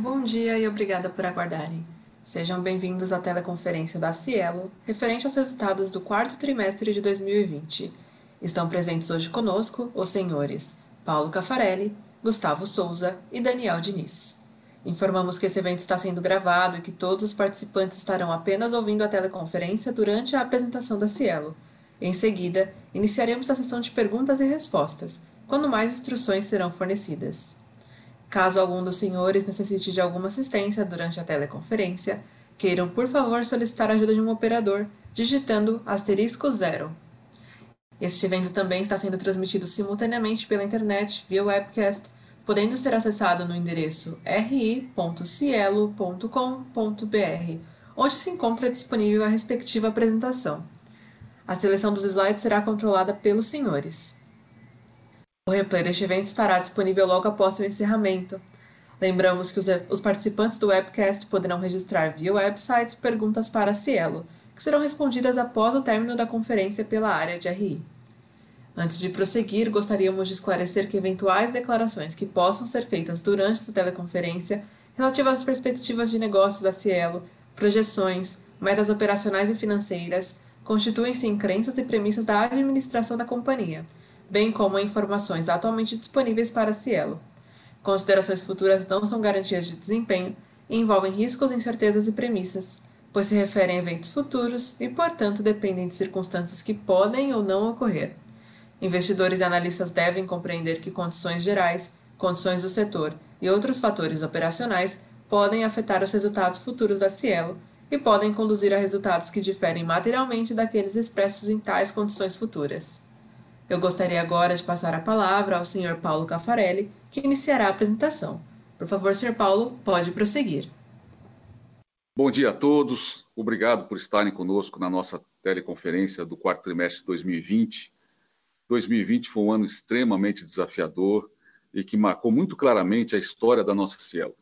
Bom dia e obrigada por aguardarem. Sejam bem-vindos à teleconferência da Cielo, referente aos resultados do quarto trimestre de 2020. Estão presentes hoje conosco os senhores Paulo Cafarelli, Gustavo Souza e Daniel Diniz. Informamos que esse evento está sendo gravado e que todos os participantes estarão apenas ouvindo a teleconferência durante a apresentação da Cielo. Em seguida, iniciaremos a sessão de perguntas e respostas, quando mais instruções serão fornecidas. Caso algum dos senhores necessite de alguma assistência durante a teleconferência, queiram por favor solicitar a ajuda de um operador, digitando asterisco zero. Este evento também está sendo transmitido simultaneamente pela internet via webcast, podendo ser acessado no endereço ri.cielo.com.br, onde se encontra disponível a respectiva apresentação. A seleção dos slides será controlada pelos senhores. O replay deste evento estará disponível logo após seu encerramento. Lembramos que os, os participantes do webcast poderão registrar via website perguntas para a Cielo, que serão respondidas após o término da conferência pela área de RI. Antes de prosseguir, gostaríamos de esclarecer que eventuais declarações que possam ser feitas durante esta teleconferência relativas às perspectivas de negócios da Cielo, projeções, metas operacionais e financeiras, constituem-se em crenças e premissas da administração da companhia, bem como informações atualmente disponíveis para Cielo. Considerações futuras não são garantias de desempenho e envolvem riscos, incertezas e premissas, pois se referem a eventos futuros e, portanto, dependem de circunstâncias que podem ou não ocorrer. Investidores e analistas devem compreender que condições gerais, condições do setor e outros fatores operacionais podem afetar os resultados futuros da Cielo e podem conduzir a resultados que diferem materialmente daqueles expressos em tais condições futuras. Eu gostaria agora de passar a palavra ao Sr. Paulo Cafarelli, que iniciará a apresentação. Por favor, Sr. Paulo, pode prosseguir. Bom dia a todos. Obrigado por estarem conosco na nossa teleconferência do quarto trimestre de 2020. 2020 foi um ano extremamente desafiador e que marcou muito claramente a história da nossa Cielo.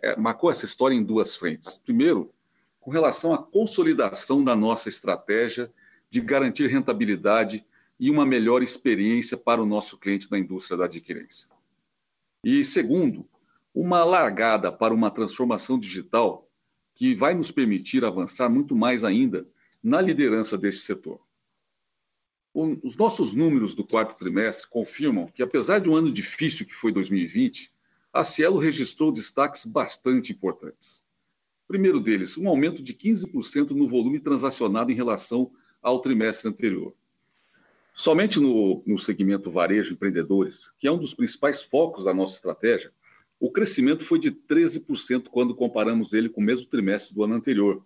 É, marcou essa história em duas frentes. Primeiro, com relação à consolidação da nossa estratégia de garantir rentabilidade e uma melhor experiência para o nosso cliente da indústria da adquirência. E segundo, uma largada para uma transformação digital que vai nos permitir avançar muito mais ainda na liderança deste setor. Os nossos números do quarto trimestre confirmam que, apesar de um ano difícil que foi 2020, a Cielo registrou destaques bastante importantes. Primeiro deles, um aumento de 15% no volume transacionado em relação ao trimestre anterior. Somente no, no segmento varejo empreendedores, que é um dos principais focos da nossa estratégia, o crescimento foi de 13% quando comparamos ele com o mesmo trimestre do ano anterior.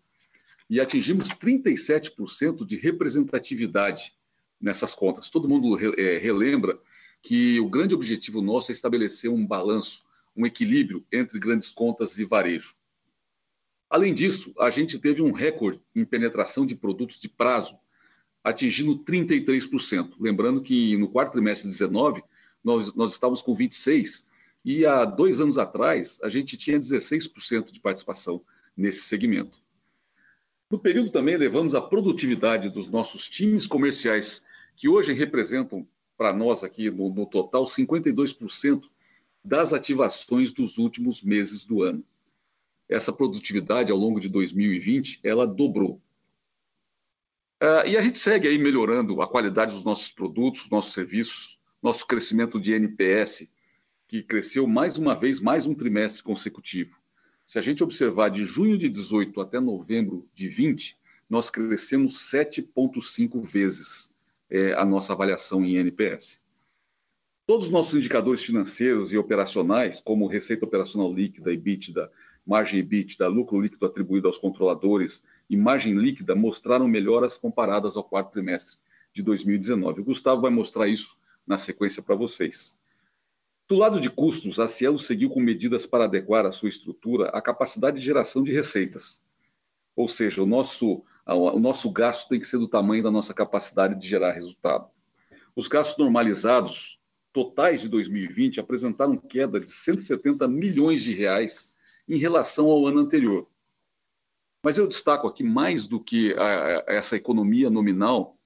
E atingimos 37% de representatividade nessas contas. Todo mundo é, relembra que o grande objetivo nosso é estabelecer um balanço, um equilíbrio entre grandes contas e varejo. Além disso, a gente teve um recorde em penetração de produtos de prazo atingindo 33%. Lembrando que no quarto trimestre de 19, nós, nós estávamos com 26%, e há dois anos atrás a gente tinha 16% de participação nesse segmento. No período também levamos a produtividade dos nossos times comerciais, que hoje representam para nós aqui no, no total 52% das ativações dos últimos meses do ano. Essa produtividade ao longo de 2020 ela dobrou. Uh, e a gente segue aí melhorando a qualidade dos nossos produtos, nossos serviços, nosso crescimento de NPS, que cresceu mais uma vez, mais um trimestre consecutivo. Se a gente observar de junho de 18 até novembro de 20, nós crescemos 7,5 vezes é, a nossa avaliação em NPS. Todos os nossos indicadores financeiros e operacionais, como receita operacional líquida, EBITDA, margem EBITDA, lucro líquido atribuído aos controladores margem líquida mostraram melhoras comparadas ao quarto trimestre de 2019. O Gustavo vai mostrar isso na sequência para vocês. Do lado de custos, a Cielo seguiu com medidas para adequar a sua estrutura à capacidade de geração de receitas. Ou seja, o nosso, o nosso gasto tem que ser do tamanho da nossa capacidade de gerar resultado. Os gastos normalizados totais de 2020 apresentaram queda de 170 milhões de reais em relação ao ano anterior. Mas eu destaco aqui mais do que a, essa economia nominal,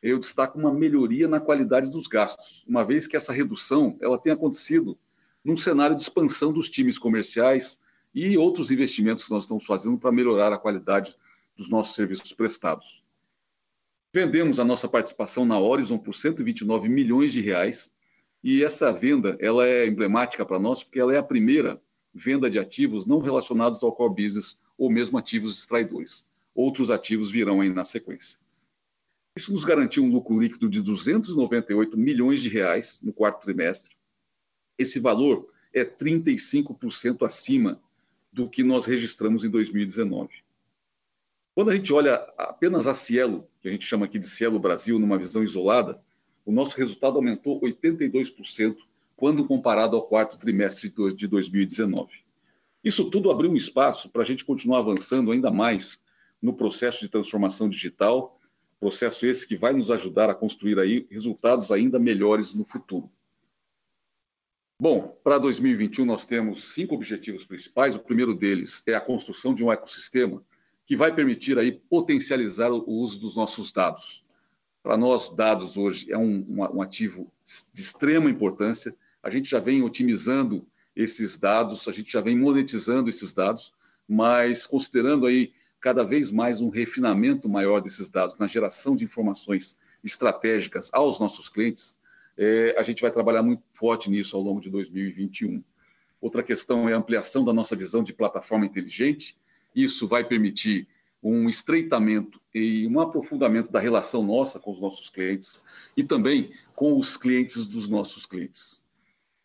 eu destaco uma melhoria na qualidade dos gastos, uma vez que essa redução ela tem acontecido num cenário de expansão dos times comerciais e outros investimentos que nós estamos fazendo para melhorar a qualidade dos nossos serviços prestados. Vendemos a nossa participação na Horizon por 129 milhões de reais e essa venda ela é emblemática para nós porque ela é a primeira venda de ativos não relacionados ao core business ou mesmo ativos extraidores. Outros ativos virão aí na sequência. Isso nos garantiu um lucro líquido de 298 milhões de reais no quarto trimestre. Esse valor é 35% acima do que nós registramos em 2019. Quando a gente olha apenas a Cielo, que a gente chama aqui de Cielo Brasil, numa visão isolada, o nosso resultado aumentou 82% quando comparado ao quarto trimestre de 2019. Isso tudo abriu um espaço para a gente continuar avançando ainda mais no processo de transformação digital, processo esse que vai nos ajudar a construir aí resultados ainda melhores no futuro. Bom, para 2021 nós temos cinco objetivos principais. O primeiro deles é a construção de um ecossistema que vai permitir aí potencializar o uso dos nossos dados. Para nós, dados hoje é um, um, ativo de extrema importância. A gente já vem otimizando esses dados, a gente já vem monetizando esses dados, mas considerando aí cada vez mais um refinamento maior desses dados na geração de informações estratégicas aos nossos clientes, é, a gente vai trabalhar muito forte nisso ao longo de 2021. Outra questão é a ampliação da nossa visão de plataforma inteligente. Isso vai permitir um estreitamento e um aprofundamento da relação nossa com os nossos clientes e também com os clientes dos nossos clientes.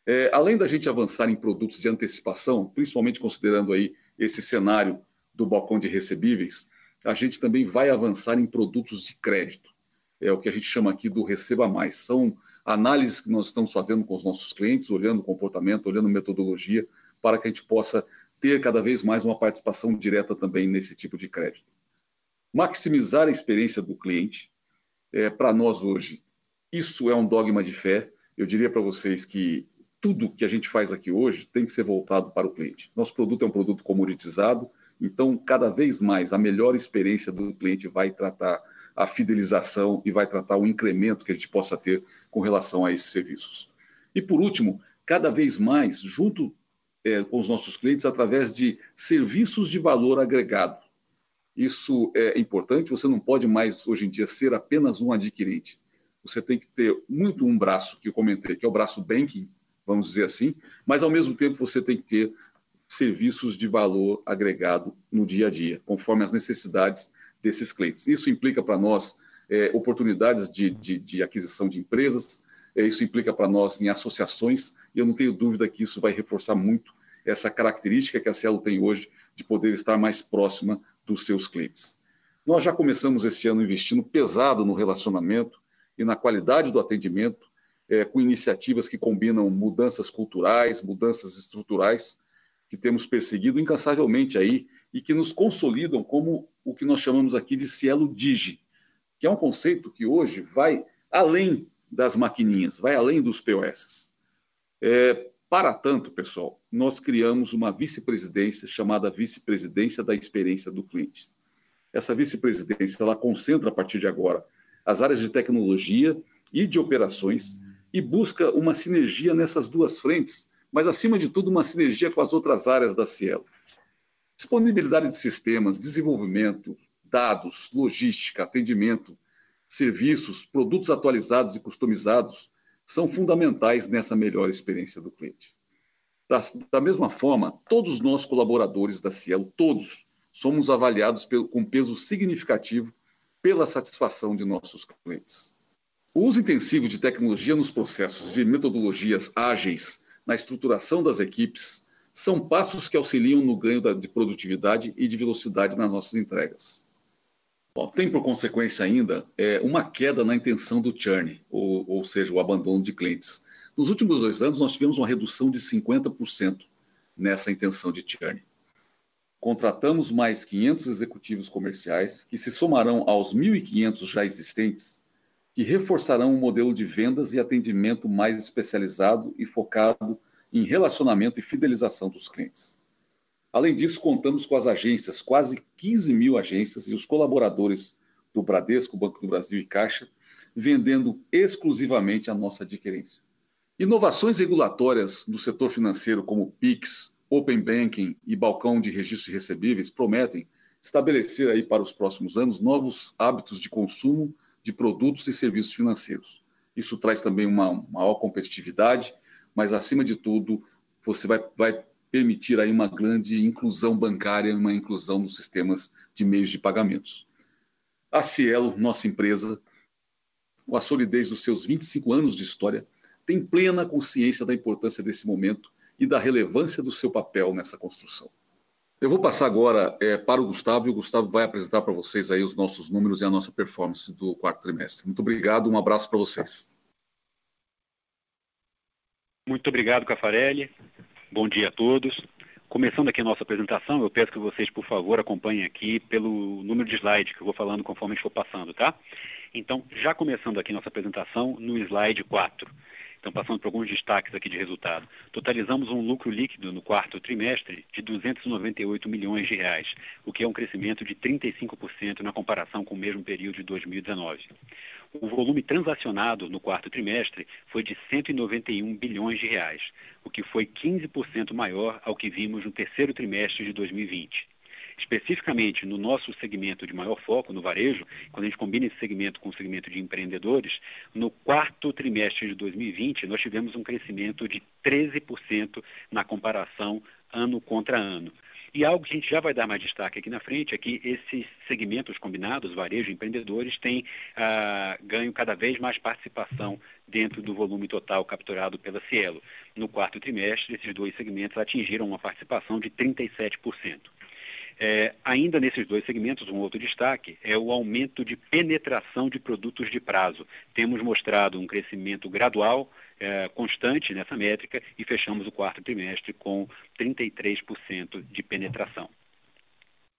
É, além da gente avançar em produtos de antecipação, principalmente considerando aí esse cenário do balcão de recebíveis, a gente também vai avançar em produtos de crédito. É o que a gente chama aqui do receba mais. São análises que nós estamos fazendo com os nossos clientes, olhando o comportamento, olhando metodologia, para que a gente possa ter cada vez mais uma participação direta também nesse tipo de crédito. Maximizar a experiência do cliente, é, para nós hoje, isso é um dogma de fé. Eu diria para vocês que tudo que a gente faz aqui hoje tem que ser voltado para o cliente. Nosso produto é um produto comoditizado, então, cada vez mais, a melhor experiência do cliente vai tratar a fidelização e vai tratar o incremento que a gente possa ter com relação a esses serviços. E por último, cada vez mais, junto é, com os nossos clientes, através de serviços de valor agregado. Isso é importante, você não pode mais, hoje em dia, ser apenas um adquirente. Você tem que ter muito um braço, que eu comentei, que é o braço banking, vamos dizer assim, mas ao mesmo tempo você tem que ter serviços de valor agregado no dia a dia, conforme as necessidades desses clientes. Isso implica para nós é, oportunidades de, de, de, aquisição de empresas, é, isso implica para nós em associações, e eu não tenho dúvida que isso vai reforçar muito essa característica que a Cielo tem hoje de poder estar mais próxima dos seus clientes. Nós já começamos esse ano investindo pesado no relacionamento e na qualidade do atendimento, é, com iniciativas que combinam mudanças culturais, mudanças estruturais, que temos perseguido incansavelmente aí e que nos consolidam como o que nós chamamos aqui de cielo digi, que é um conceito que hoje vai além das maquininhas, vai além dos POS. É, para tanto, pessoal, nós criamos uma vice-presidência chamada Vice-Presidência da Experiência do Cliente. Essa vice-presidência ela concentra a partir de agora as áreas de tecnologia e de operações e busca uma sinergia nessas duas frentes, mas acima de tudo uma sinergia com as outras áreas da Cielo. Disponibilidade de sistemas, desenvolvimento, dados, logística, atendimento, serviços, produtos atualizados e customizados são fundamentais nessa melhor experiência do cliente. Da, da mesma forma, todos nós colaboradores da Cielo, todos, somos avaliados pelo, com peso significativo pela satisfação de nossos clientes. O uso intensivo de tecnologia nos processos de metodologias ágeis, na estruturação das equipes, são passos que auxiliam no ganho de produtividade e de velocidade nas nossas entregas. Bom, tem por consequência ainda é, uma queda na intenção do churn, ou, ou seja, o abandono de clientes. Nos últimos dois anos, nós tivemos uma redução de 50% nessa intenção de churn. Contratamos mais 500 executivos comerciais, que se somarão aos 1.500 já existentes, que reforçarão um modelo de vendas e atendimento mais especializado e focado em relacionamento e fidelização dos clientes. Além disso, contamos com as agências, quase 15 mil agências e os colaboradores do Bradesco, Banco do Brasil e Caixa, vendendo exclusivamente a nossa adquirência. Inovações regulatórias do setor financeiro, como PIX, Open Banking e balcão de registro de recebíveis prometem estabelecer aí para os próximos anos novos hábitos de consumo de produtos e serviços financeiros. Isso traz também uma maior competitividade, mas acima de tudo, você vai, vai permitir aí uma grande inclusão bancária, uma inclusão nos sistemas de meios de pagamentos. A Cielo, nossa empresa, com a solidez dos seus 25 anos de história, tem plena consciência da importância desse momento e da relevância do seu papel nessa construção. Eu vou passar agora é, para o Gustavo e o Gustavo vai apresentar para vocês aí os nossos números e a nossa performance do quarto trimestre. Muito obrigado, um abraço para vocês. Muito obrigado, Cafarelli. Bom dia a todos. Começando aqui a nossa apresentação, eu peço que vocês, por favor, acompanhem aqui pelo número de slide que eu vou falando conforme a gente for passando, tá? Então, já começando aqui nossa apresentação no slide 4. Então, passando por alguns destaques aqui de resultado. Totalizamos um lucro líquido no quarto trimestre de 298 milhões de reais, o que é um crescimento de 35% na comparação com o mesmo período de 2019. O volume transacionado no quarto trimestre foi de 191 bilhões de reais, o que foi 15% maior ao que vimos no terceiro trimestre de 2020. Especificamente no nosso segmento de maior foco, no varejo, quando a gente combina esse segmento com o segmento de empreendedores, no quarto trimestre de 2020 nós tivemos um crescimento de 13% na comparação ano contra ano. E algo que a gente já vai dar mais destaque aqui na frente é que esses segmentos combinados, varejo e empreendedores, têm ah, ganho cada vez mais participação dentro do volume total capturado pela Cielo. No quarto trimestre, esses dois segmentos atingiram uma participação de 37%. É, ainda nesses dois segmentos, um outro destaque é o aumento de penetração de produtos de prazo. Temos mostrado um crescimento gradual, é, constante nessa métrica e fechamos o quarto trimestre com 33% de penetração.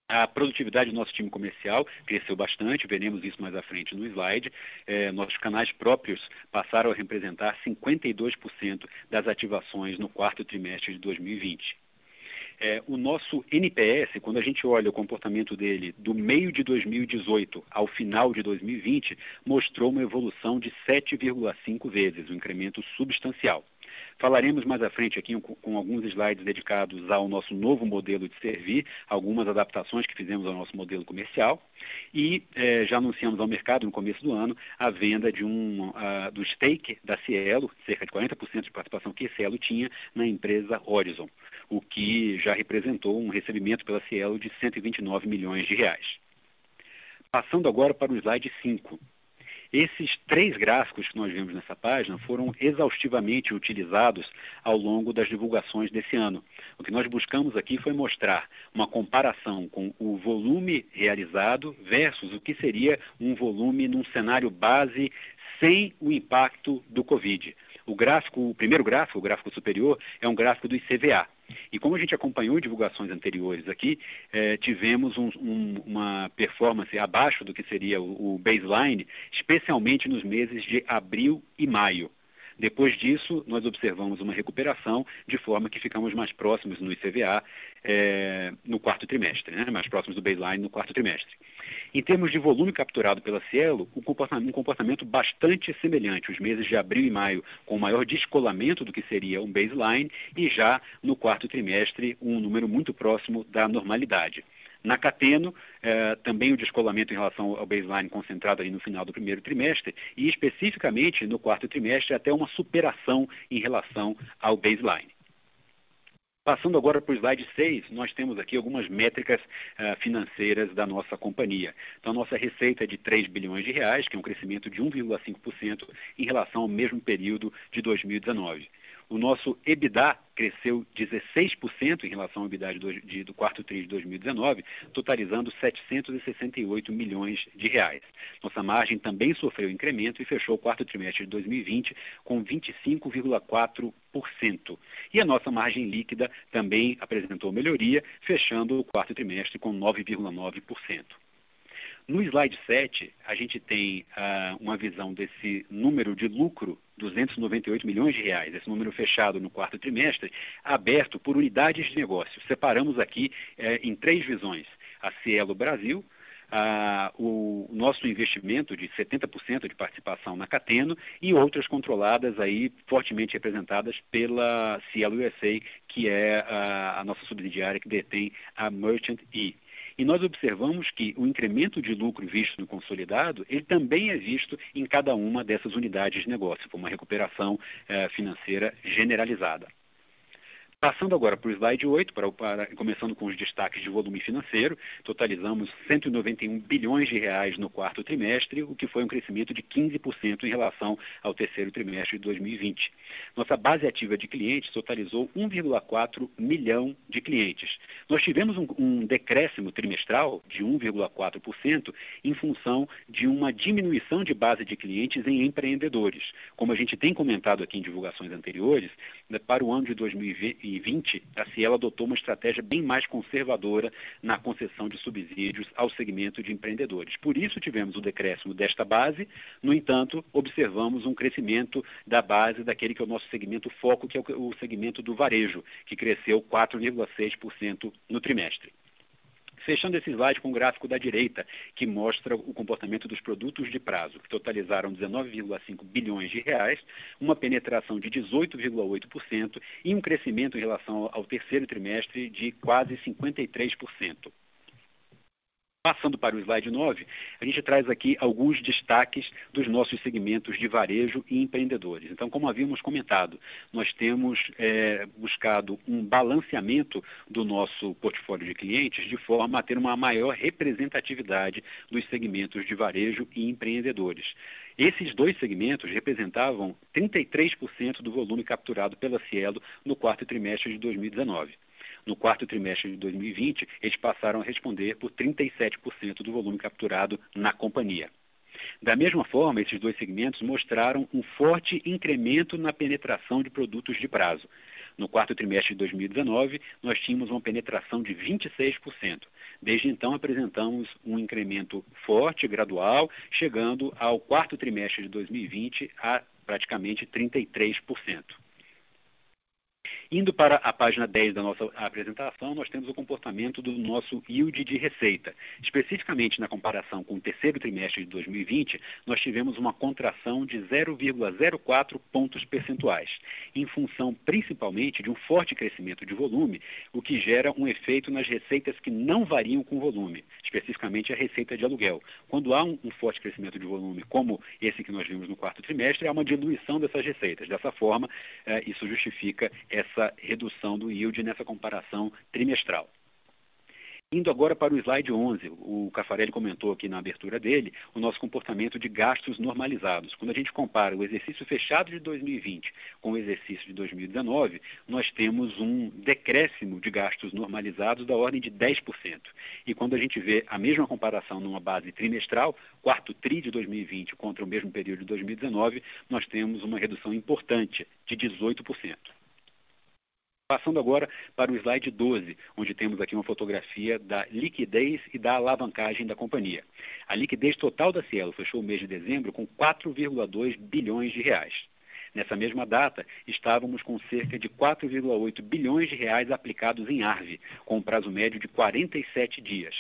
A produtividade do nosso time comercial cresceu bastante, veremos isso mais à frente no slide. É, nossos canais próprios passaram a representar 52% das ativações no quarto trimestre de 2020 é, o nosso NPS, quando a gente olha o comportamento dele do meio de 2018 ao final de 2020, mostrou uma evolução de 7,5 vezes, um incremento substancial. Falaremos mais à frente aqui com, alguns slides dedicados ao nosso novo modelo de servir, algumas adaptações que fizemos ao nosso modelo comercial e eh, já anunciamos ao mercado no começo do ano a venda de um, uh, do stake da Cielo, cerca de 40% de participação que a Cielo tinha na empresa Horizon o que já representou um recebimento pela Cielo de 129 milhões de reais. Passando agora para o slide 5. Esses três gráficos que nós vemos nessa página foram exaustivamente utilizados ao longo das divulgações desse ano. O que nós buscamos aqui foi mostrar uma comparação com o volume realizado versus o que seria um volume num cenário base sem o impacto do Covid. O gráfico, o primeiro gráfico, o gráfico superior, é um gráfico do ICVA. E como a gente acompanhou divulgações anteriores aqui, eh, tivemos um, um, uma performance abaixo do que seria o, o baseline, especialmente nos meses de abril e maio. Depois disso, nós observamos uma recuperação, de forma que ficamos mais próximos no ICVA é, no quarto trimestre, né? mais próximos do baseline no quarto trimestre. Em termos de volume capturado pela Cielo, um comportamento, um comportamento bastante semelhante, os meses de abril e maio com maior descolamento do que seria um baseline e já no quarto trimestre um número muito próximo da normalidade. Na Cateno, eh, também o descolamento em relação ao baseline concentrado ali no final do primeiro trimestre e especificamente no quarto trimestre até uma superação em relação ao baseline. Passando agora para o slide 6, nós temos aqui algumas métricas uh, financeiras da nossa companhia. Então, a nossa receita é de 3 bilhões de reais, que é um crescimento de 1,5% em relação ao mesmo período de 2019. O nosso EBITDA cresceu 16% em relação ao EBITDA de, do quarto TRI de 2019, totalizando 768 milhões de reais. Nossa margem também sofreu incremento e fechou o quarto trimestre de 2020 com 25,4%. E a nossa margem líquida também apresentou melhoria, fechando o quarto trimestre com 9,9%. No slide 7, a gente tem uh, uma visão desse número de lucro, 298 milhões de reais, esse número fechado no quarto trimestre, aberto por unidades de negócio. Separamos aqui uh, em três visões. A Cielo Brasil, ah, o nosso investimento de 70% de participação na Cateno e outras controladas aí fortemente representadas pela Cielo USA, que é a, a nossa subsidiária que detém a Merchant E. E nós observamos que o incremento de lucro visto no consolidado, ele também é visto em cada uma dessas unidades de negócio, por uma recuperação eh, financeira generalizada. Passando agora para o slide 8, para, para, começando com os destaques de volume financeiro, totalizamos 191 bilhões de reais no quarto trimestre, o que foi um crescimento de 15% em relação ao terceiro trimestre de 2020. Nossa base ativa de clientes totalizou 1,4 milhão de clientes. Nós tivemos um, um decréscimo trimestral de 1,4% em função de uma diminuição de base de clientes em empreendedores. Como a gente tem comentado aqui em divulgações anteriores, né, para o ano de 2020, 2020, a Cielo adotou uma estratégia bem mais conservadora na concessão de subsídios ao segmento de empreendedores. Por isso tivemos o decréscimo desta base, no entanto, observamos um crescimento da base daquele que é o nosso segmento foco, que é o segmento do varejo, que cresceu 4,6% no trimestre. Fechando esse slide com o gráfico da direita, que mostra o comportamento dos produtos de prazo, que totalizaram 19,5 bilhões de reais, uma penetração de 18,8% e um crescimento em relação ao terceiro trimestre de quase 53%. Passando para o slide 9, a gente traz aqui alguns destaques dos nossos segmentos de varejo e empreendedores. Então, como havíamos comentado, nós temos é, buscado um balanceamento do nosso portfólio de clientes de forma a ter uma maior representatividade dos segmentos de varejo e empreendedores. Esses dois segmentos representavam 33% do volume capturado pela Cielo no quarto trimestre de 2019. No quarto trimestre de 2020, eles passaram a responder por 37% do volume capturado na companhia. Da mesma forma, esses dois segmentos mostraram um forte incremento na penetração de produtos de prazo. No quarto trimestre de 2019, nós tínhamos uma penetração de 26%. Desde então, apresentamos um incremento forte, gradual, chegando ao quarto trimestre de 2020 a praticamente 33%. Indo para a página 10 da nossa apresentação, nós temos o comportamento do nosso yield de receita. Especificamente na comparação com o terceiro trimestre de 2020, nós tivemos uma contração de 0,04 pontos percentuais, em função principalmente de um forte crescimento de volume, o que gera um efeito nas receitas que não variam com volume, especificamente a receita de aluguel. Quando há um, forte crescimento de volume, como esse que nós vimos no quarto trimestre, há uma diluição dessas receitas. Dessa forma, eh, isso justifica essa essa redução do yield nessa comparação trimestral. Indo agora para o slide 11, o Cafarelli comentou aqui na abertura dele o nosso comportamento de gastos normalizados. Quando a gente compara o exercício fechado de 2020 com o exercício de 2019, nós temos um decréscimo de gastos normalizados da ordem de 10%. E quando a gente vê a mesma comparação numa base trimestral, quarto TRI de 2020 contra o mesmo período de 2019, nós temos uma redução importante de 18%. Passando agora para o slide 12, onde temos aqui uma fotografia da liquidez e da alavancagem da companhia. A liquidez total da Cielo fechou o mês de dezembro com 4,2 bilhões de reais. Nessa mesma data, estávamos com cerca de 4,8 bilhões de reais aplicados em ARV, com um prazo médio de 47 dias.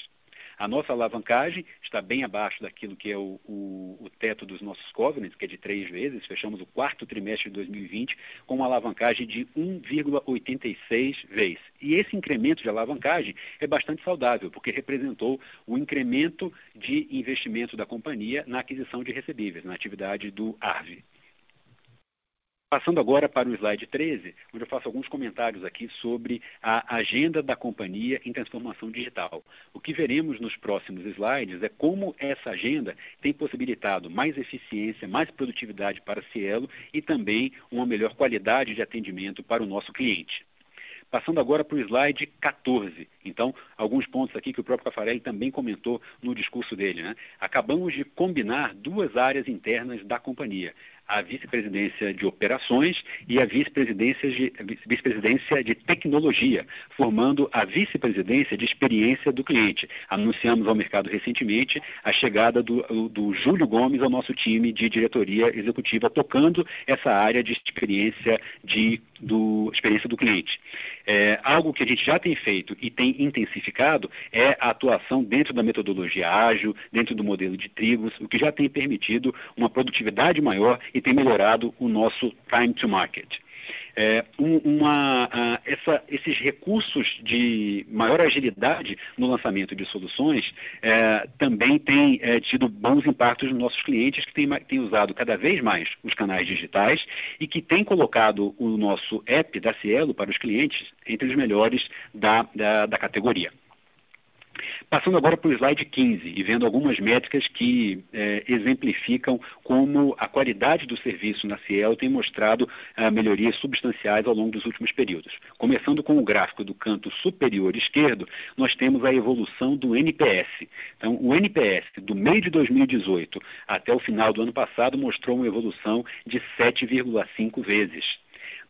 A nossa alavancagem está bem abaixo daquilo que é o, o, o, teto dos nossos covenants, que é de três vezes. Fechamos o quarto trimestre de 2020 com uma alavancagem de 1,86 vezes. E esse incremento de alavancagem é bastante saudável, porque representou o incremento de investimento da companhia na aquisição de recebíveis, na atividade do ARV. Passando agora para o slide 13, onde eu faço alguns comentários aqui sobre a agenda da companhia em transformação digital. O que veremos nos próximos slides é como essa agenda tem possibilitado mais eficiência, mais produtividade para a Cielo e também uma melhor qualidade de atendimento para o nosso cliente. Passando agora para o slide 14. Então, alguns pontos aqui que o próprio Cafarelli também comentou no discurso dele. Né? Acabamos de combinar duas áreas internas da companhia a vice-presidência de operações e a vice-presidência de, vice de tecnologia, formando a vice-presidência de experiência do cliente. Anunciamos ao mercado recentemente a chegada do, do Júlio Gomes ao nosso time de diretoria executiva, tocando essa área de experiência, de, do, experiência do cliente. É, algo que a gente já tem feito e tem intensificado é a atuação dentro da metodologia ágil, dentro do modelo de trigos, o que já tem permitido uma produtividade maior e tem melhorado o nosso time to market. É, uma, uh, essa, esses recursos de maior agilidade no lançamento de soluções é, também têm é, tido bons impactos nos nossos clientes que têm, têm, usado cada vez mais os canais digitais e que têm colocado o nosso app da Cielo para os clientes entre os melhores da, da, da categoria. Passando agora para o slide 15 e vendo algumas métricas que eh, exemplificam como a qualidade do serviço na Cielo tem mostrado ah, melhorias substanciais ao longo dos últimos períodos. Começando com o gráfico do canto superior esquerdo, nós temos a evolução do NPS. Então, o NPS do meio de 2018 até o final do ano passado mostrou uma evolução de 7,5 vezes.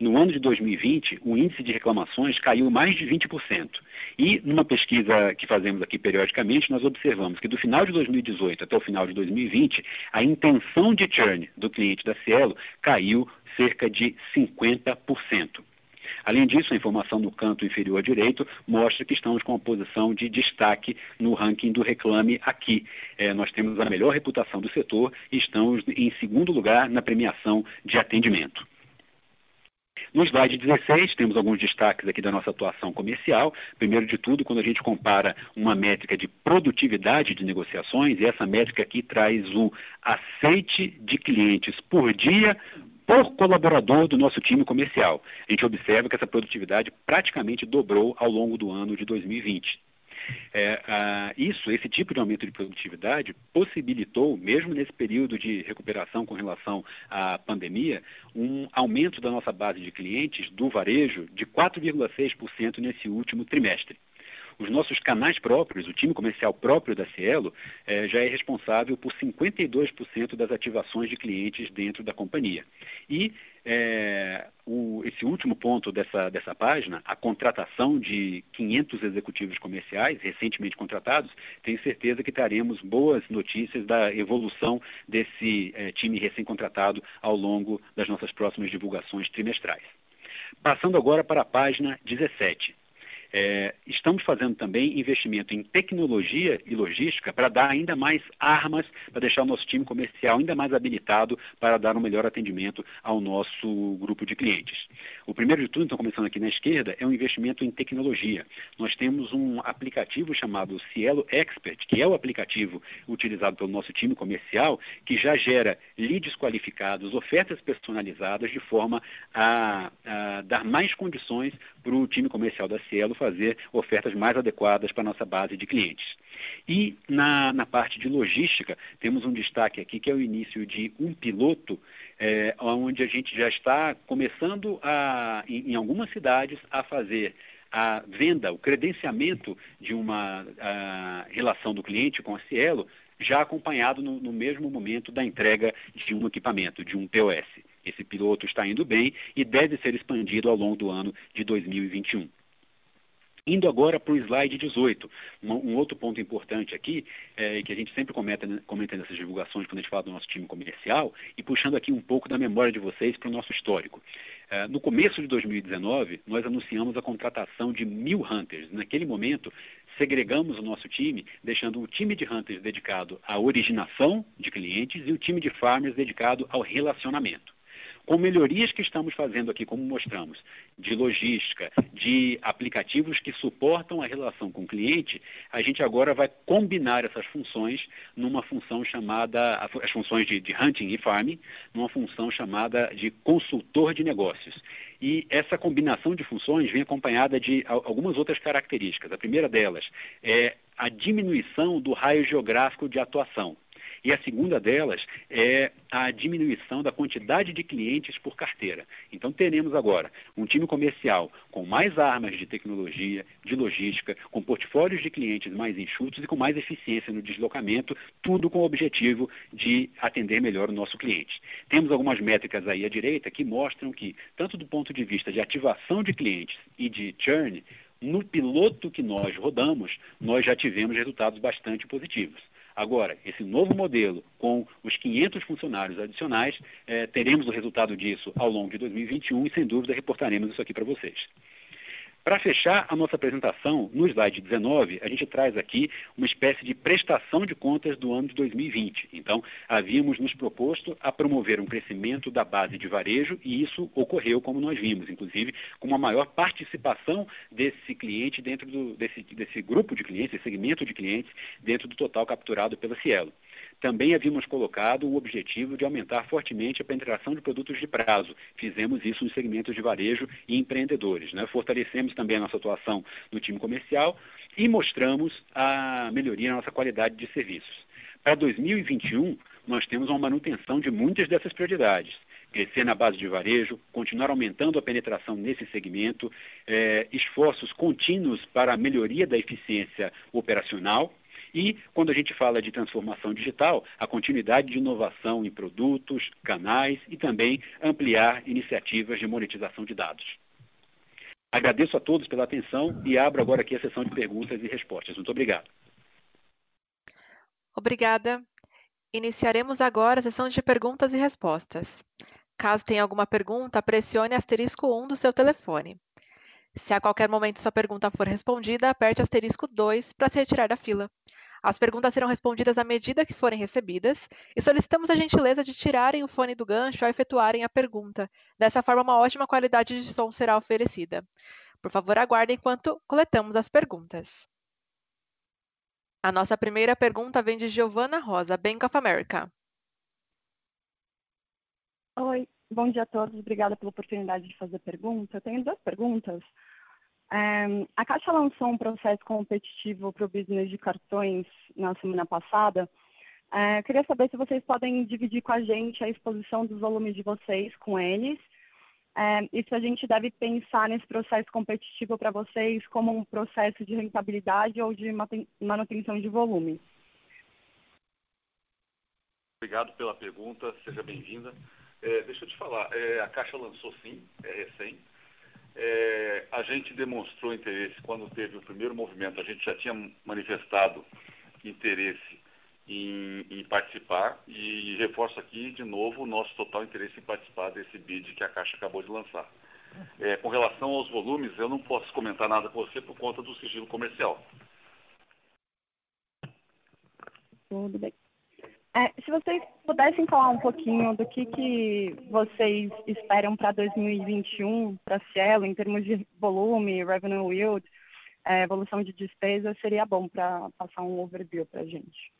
No ano de 2020, o índice de reclamações caiu mais de 20%. E, numa pesquisa que fazemos aqui periodicamente, nós observamos que do final de 2018 até o final de 2020, a intenção de churn do cliente da Cielo caiu cerca de 50%. Além disso, a informação no canto inferior direito mostra que estamos com uma posição de destaque no ranking do Reclame Aqui. É, nós temos a melhor reputação do setor e estamos em segundo lugar na premiação de atendimento. No slide 16, temos alguns destaques aqui da nossa atuação comercial. Primeiro de tudo, quando a gente compara uma métrica de produtividade de negociações, e essa métrica aqui traz o aceite de clientes por dia por colaborador do nosso time comercial. A gente observa que essa produtividade praticamente dobrou ao longo do ano de 2020. É, a, isso, esse tipo de aumento de produtividade possibilitou, mesmo nesse período de recuperação com relação à pandemia, um aumento da nossa base de clientes do varejo de 4,6% nesse último trimestre. Os nossos canais próprios, o time comercial próprio da Cielo, eh, já é responsável por 52% das ativações de clientes dentro da companhia. E é, o, esse último ponto dessa, dessa página, a contratação de 500 executivos comerciais recentemente contratados, tenho certeza que teremos boas notícias da evolução desse é, time recém-contratado ao longo das nossas próximas divulgações trimestrais. Passando agora para a página 17. É, estamos fazendo também investimento em tecnologia e logística para dar ainda mais armas, para deixar o nosso time comercial ainda mais habilitado para dar um melhor atendimento ao nosso grupo de clientes. O primeiro de tudo, então, começando aqui na esquerda, é um investimento em tecnologia. Nós temos um aplicativo chamado Cielo Expert, que é o aplicativo utilizado pelo nosso time comercial, que já gera leads qualificados, ofertas personalizadas, de forma a, a dar mais condições para o time comercial da Cielo fazer ofertas mais adequadas para a nossa base de clientes. E na, na parte de logística, temos um destaque aqui que é o início de um piloto, é, onde a gente já está começando a, em, em algumas cidades a fazer a venda, o credenciamento de uma relação do cliente com a Cielo, já acompanhado no, no, mesmo momento da entrega de um equipamento, de um POS. Esse piloto está indo bem e deve ser expandido ao longo do ano de 2021. Indo agora para o slide 18, um, outro ponto importante aqui, é, que a gente sempre comenta, comenta nessas divulgações quando a gente fala do nosso time comercial, e puxando aqui um pouco da memória de vocês para o nosso histórico. É, no começo de 2019, nós anunciamos a contratação de mil Hunters. Naquele momento, segregamos o nosso time, deixando o time de Hunters dedicado à originação de clientes e o time de Farmers dedicado ao relacionamento com melhorias que estamos fazendo aqui, como mostramos, de logística, de aplicativos que suportam a relação com o cliente, a gente agora vai combinar essas funções numa função chamada, as funções de, de hunting e farming, numa função chamada de consultor de negócios. E essa combinação de funções vem acompanhada de algumas outras características. A primeira delas é a diminuição do raio geográfico de atuação. E a segunda delas é a diminuição da quantidade de clientes por carteira. Então, teremos agora um time comercial com mais armas de tecnologia, de logística, com portfólios de clientes mais enxutos e com mais eficiência no deslocamento, tudo com o objetivo de atender melhor o nosso cliente. Temos algumas métricas aí à direita que mostram que, tanto do ponto de vista de ativação de clientes e de churn, no piloto que nós rodamos, nós já tivemos resultados bastante positivos. Agora, esse novo modelo, com os 500 funcionários adicionais, eh, teremos o resultado disso ao longo de 2021 e, sem dúvida, reportaremos isso aqui para vocês. Para fechar a nossa apresentação, no slide 19, a gente traz aqui uma espécie de prestação de contas do ano de 2020. Então, havíamos nos proposto a promover um crescimento da base de varejo e isso ocorreu como nós vimos, inclusive com uma maior participação desse cliente dentro do, desse, desse grupo de clientes, desse segmento de clientes, dentro do total capturado pela Cielo. Também havíamos colocado o objetivo de aumentar fortemente a penetração de produtos de prazo. Fizemos isso nos segmentos de varejo e empreendedores. Né? Fortalecemos também a nossa atuação no time comercial e mostramos a melhoria na nossa qualidade de serviços. Para 2021, nós temos uma manutenção de muitas dessas prioridades crescer na base de varejo, continuar aumentando a penetração nesse segmento, eh, esforços contínuos para a melhoria da eficiência operacional e, quando a gente fala de transformação digital, a continuidade de inovação em produtos, canais e também ampliar iniciativas de monetização de dados. Agradeço a todos pela atenção e abro agora aqui a sessão de perguntas e respostas. Muito obrigado. Obrigada. Iniciaremos agora a sessão de perguntas e respostas. Caso tenha alguma pergunta, pressione asterisco 1 do seu telefone. Se a qualquer momento sua pergunta for respondida, aperte asterisco 2 para se retirar da fila. As perguntas serão respondidas à medida que forem recebidas e solicitamos a gentileza de tirarem o fone do gancho ao efetuarem a pergunta. Dessa forma, uma ótima qualidade de som será oferecida. Por favor, aguardem enquanto coletamos as perguntas. A nossa primeira pergunta vem de Giovana Rosa, Bank of America. Oi, bom dia a todos. Obrigada pela oportunidade de fazer pergunta. Eu tenho duas perguntas. Um, a Caixa lançou um processo competitivo para o business de cartões na semana passada. Eu queria saber se vocês podem dividir com a gente a exposição dos volumes de vocês com eles uh, e se a gente deve pensar nesse processo competitivo para vocês como um processo de rentabilidade ou de manutenção de volume. Obrigado pela pergunta, seja bem-vinda. É, deixa eu te falar, é, a Caixa lançou sim, é recente é, a gente demonstrou interesse quando teve o primeiro movimento, a gente já tinha manifestado interesse em, em, participar e reforço aqui de novo o nosso total interesse em participar desse bid que a Caixa acabou de lançar. É, com relação aos volumes, eu não posso comentar nada com você por conta do sigilo comercial. Tudo bem. É, se vocês pudessem falar um pouquinho do que, que vocês esperam para 2021 para Cielo, em termos de volume, revenue yield, é, evolução de despesa, seria bom para passar um overview para a gente.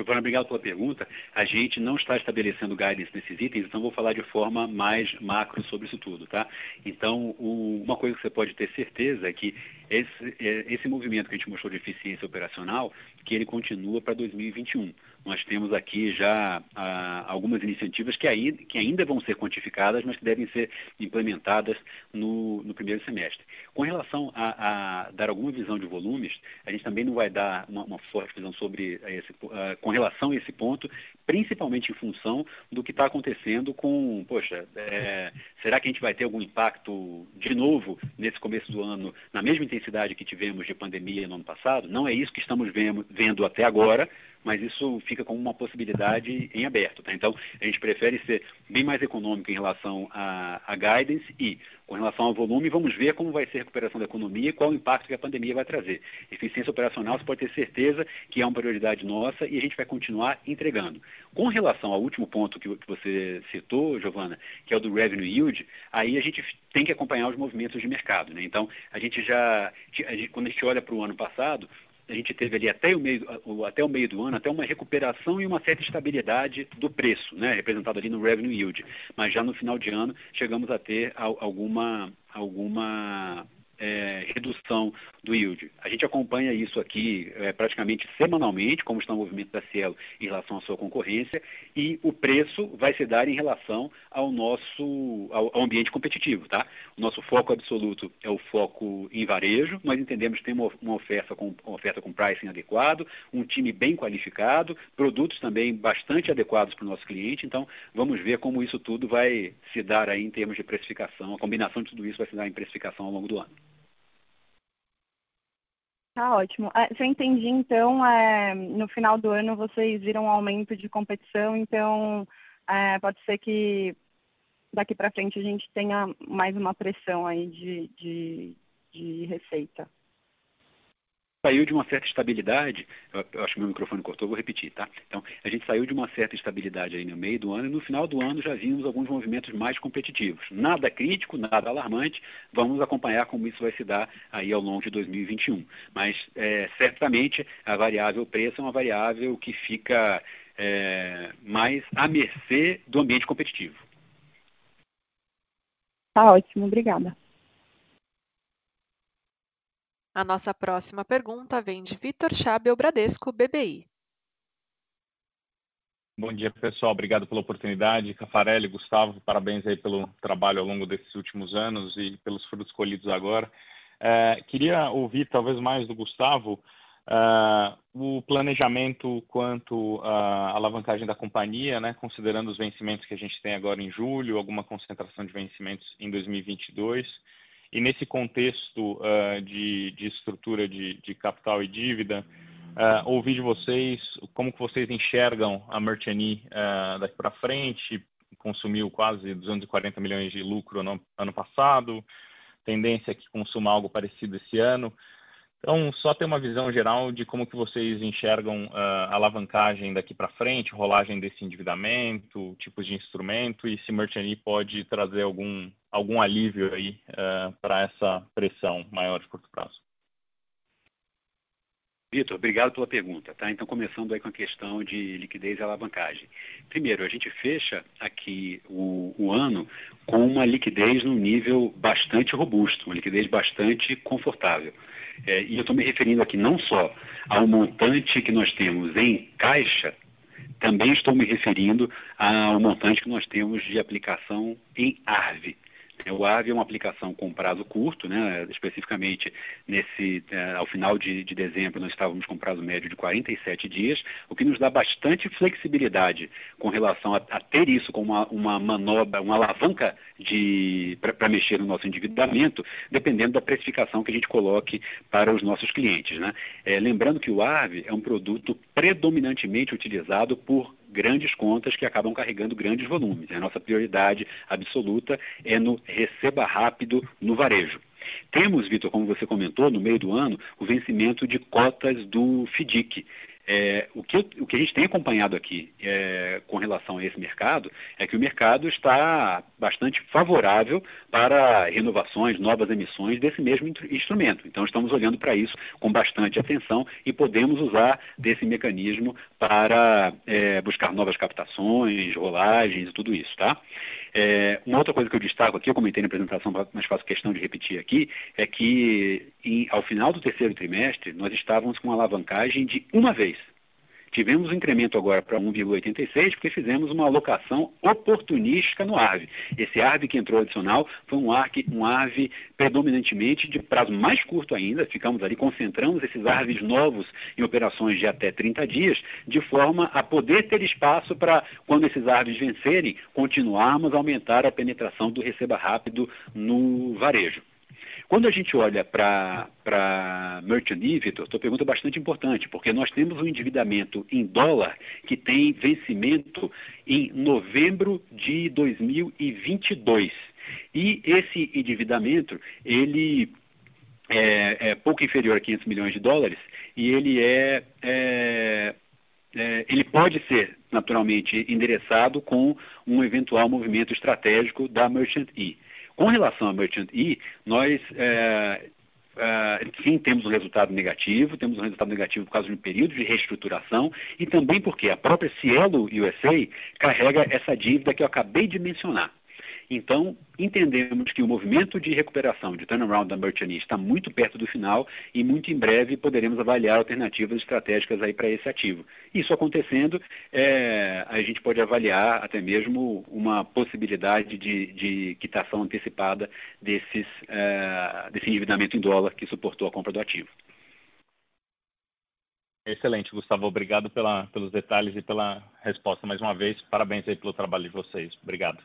Giovana, obrigado pela pergunta. A gente não está estabelecendo guidance nesses itens, então vou falar de forma mais macro sobre isso tudo, tá? Então, o, uma coisa que você pode ter certeza é que esse, é, esse movimento que a gente mostrou de eficiência operacional, que ele continua para 2021. Nós temos aqui já ah, algumas iniciativas que, aí, que ainda vão ser quantificadas, mas que devem ser implementadas no, no primeiro semestre. Com relação a, a, dar alguma visão de volumes, a gente também não vai dar uma, uma forte visão sobre esse, uh, com relação a esse ponto, principalmente em função do que está acontecendo com, poxa, é, será que a gente vai ter algum impacto de novo nesse começo do ano, na mesma intensidade que tivemos de pandemia no ano passado? Não é isso que estamos vendo, vendo até agora, mas isso fica como uma possibilidade em aberto. Tá? Então, a gente prefere ser bem mais econômico em relação a, a guidance e, com relação ao volume, vamos ver como vai ser a recuperação da economia e qual o impacto que a pandemia vai trazer. Eficiência operacional, você pode ter certeza que é uma prioridade nossa e a gente vai continuar entregando. Com relação ao último ponto que, que você citou, Giovana, que é o do revenue yield, aí a gente tem que acompanhar os movimentos de mercado. Né? Então, a gente já, quando a gente olha para o ano passado, a gente teve ali até o, meio, até o meio do ano, até uma recuperação e uma certa estabilidade do preço, né, representado ali no revenue yield. Mas já no final de ano chegamos a ter alguma, alguma é, redução do yield. A gente acompanha isso aqui é, praticamente semanalmente, como está o movimento da Cielo em relação à sua concorrência, e o preço vai se dar em relação ao nosso ao, ao ambiente competitivo. Tá? O nosso foco absoluto é o foco em varejo, nós entendemos que tem uma, uma oferta, com, uma oferta com pricing adequado, um time bem qualificado, produtos também bastante adequados para o nosso cliente, então vamos ver como isso tudo vai se dar aí em termos de precificação, a combinação de tudo isso vai se dar em precificação ao longo do ano. Tá ótimo. É, se eu entendi, então, é, no final do ano vocês viram um aumento de competição, então é, pode ser que daqui para frente a gente tenha mais uma pressão aí de, de, de receita saiu de uma certa estabilidade, eu, acho que meu microfone cortou, vou repetir, tá? Então, a gente saiu de uma certa estabilidade aí no meio do ano e no final do ano já vimos alguns movimentos mais competitivos. Nada crítico, nada alarmante, vamos acompanhar como isso vai se dar aí ao longo de 2021. Mas, é, certamente, a variável preço é uma variável que fica é, mais à mercê do ambiente competitivo. Tá ótimo, obrigada. A nossa próxima pergunta vem de Vitor Chabel, Bradesco, BBI. Bom dia, pessoal. Obrigado pela oportunidade. Cafarelli, Gustavo, parabéns aí pelo trabalho ao longo desses últimos anos e pelos frutos colhidos agora. É, queria ouvir, talvez mais do Gustavo, uh, o planejamento quanto à alavancagem da companhia, né, considerando os vencimentos que a gente tem agora em julho, alguma concentração de vencimentos em 2022 e nesse contexto uh, de, de, estrutura de, de, capital e dívida, uh, ouvir de vocês como que vocês enxergam a Merchani uh, daqui para frente, consumiu quase 240 milhões de lucro no ano passado, tendência que consuma algo parecido esse ano. Então, só ter uma visão geral de como que vocês enxergam uh, a alavancagem daqui para frente, rolagem desse endividamento, tipos de instrumento e se Merchant pode trazer algum, algum alívio aí uh, para essa pressão maior de curto prazo. Vitor, obrigado pela pergunta. Tá? Então, começando aí com a questão de liquidez e alavancagem. Primeiro, a gente fecha aqui o, o ano com uma liquidez num nível bastante robusto, uma liquidez bastante confortável. É, e eu estou me referindo aqui não só ao montante que nós temos em caixa, também estou me referindo ao montante que nós temos de aplicação em ARV. O AVE é uma aplicação com prazo curto, né? especificamente nesse, eh, ao final de, de, dezembro nós estávamos com prazo médio de 47 dias, o que nos dá bastante flexibilidade com relação a, a ter isso como uma, uma, manobra, uma alavanca para mexer no nosso endividamento, dependendo da precificação que a gente coloque para os nossos clientes. Né? É, lembrando que o AVE é um produto predominantemente utilizado por grandes contas que acabam carregando grandes volumes. A nossa prioridade absoluta é no receba rápido no varejo. Temos, Vitor, como você comentou, no meio do ano, o vencimento de cotas do FDIC. É, o, que, o, que, a gente tem acompanhado aqui é, com relação a esse mercado é que o mercado está bastante favorável para renovações, novas emissões desse mesmo instrumento. Então, estamos olhando para isso com bastante atenção e podemos usar desse mecanismo para é, buscar novas captações, rolagens e tudo isso. Tá? É, uma outra coisa que eu destaco aqui, eu comentei na apresentação, mas faço questão de repetir aqui, é que em, ao final do terceiro trimestre nós estávamos com alavancagem de uma vez. Tivemos um incremento agora para 1,86 porque fizemos uma alocação oportunística no ARV. Esse ARV que entrou adicional foi um, ARV, um ARV predominantemente de prazo mais curto ainda, ficamos ali, concentramos esses ARVs novos em operações de até 30 dias, de forma a poder ter espaço para, quando esses ARVs vencerem, continuarmos a aumentar a penetração do receba rápido no varejo. Quando a gente olha para Merchant Vitor, sua pergunta é bastante importante, porque nós temos um endividamento em dólar que tem vencimento em novembro de 2022. E esse endividamento, ele é, é pouco inferior a 500 milhões de dólares e ele é, é é, ele pode ser naturalmente endereçado com um eventual movimento estratégico da Merchant E. Com relação à Merchant E, nós é, é, sim temos um resultado negativo, temos um resultado negativo por causa de um período de reestruturação e também porque a própria Cielo USA carrega essa dívida que eu acabei de mencionar. Então, entendemos que o movimento de recuperação, de turnaround da Merchant está muito perto do final e muito em breve poderemos avaliar alternativas estratégicas aí para esse ativo. Isso acontecendo, é, a gente pode avaliar até mesmo uma possibilidade de, de quitação antecipada desses, é, desse endividamento em dólar que suportou a compra do ativo. Excelente, Gustavo. Obrigado pela, pelos detalhes e pela resposta mais uma vez. Parabéns aí pelo trabalho de vocês. Obrigado.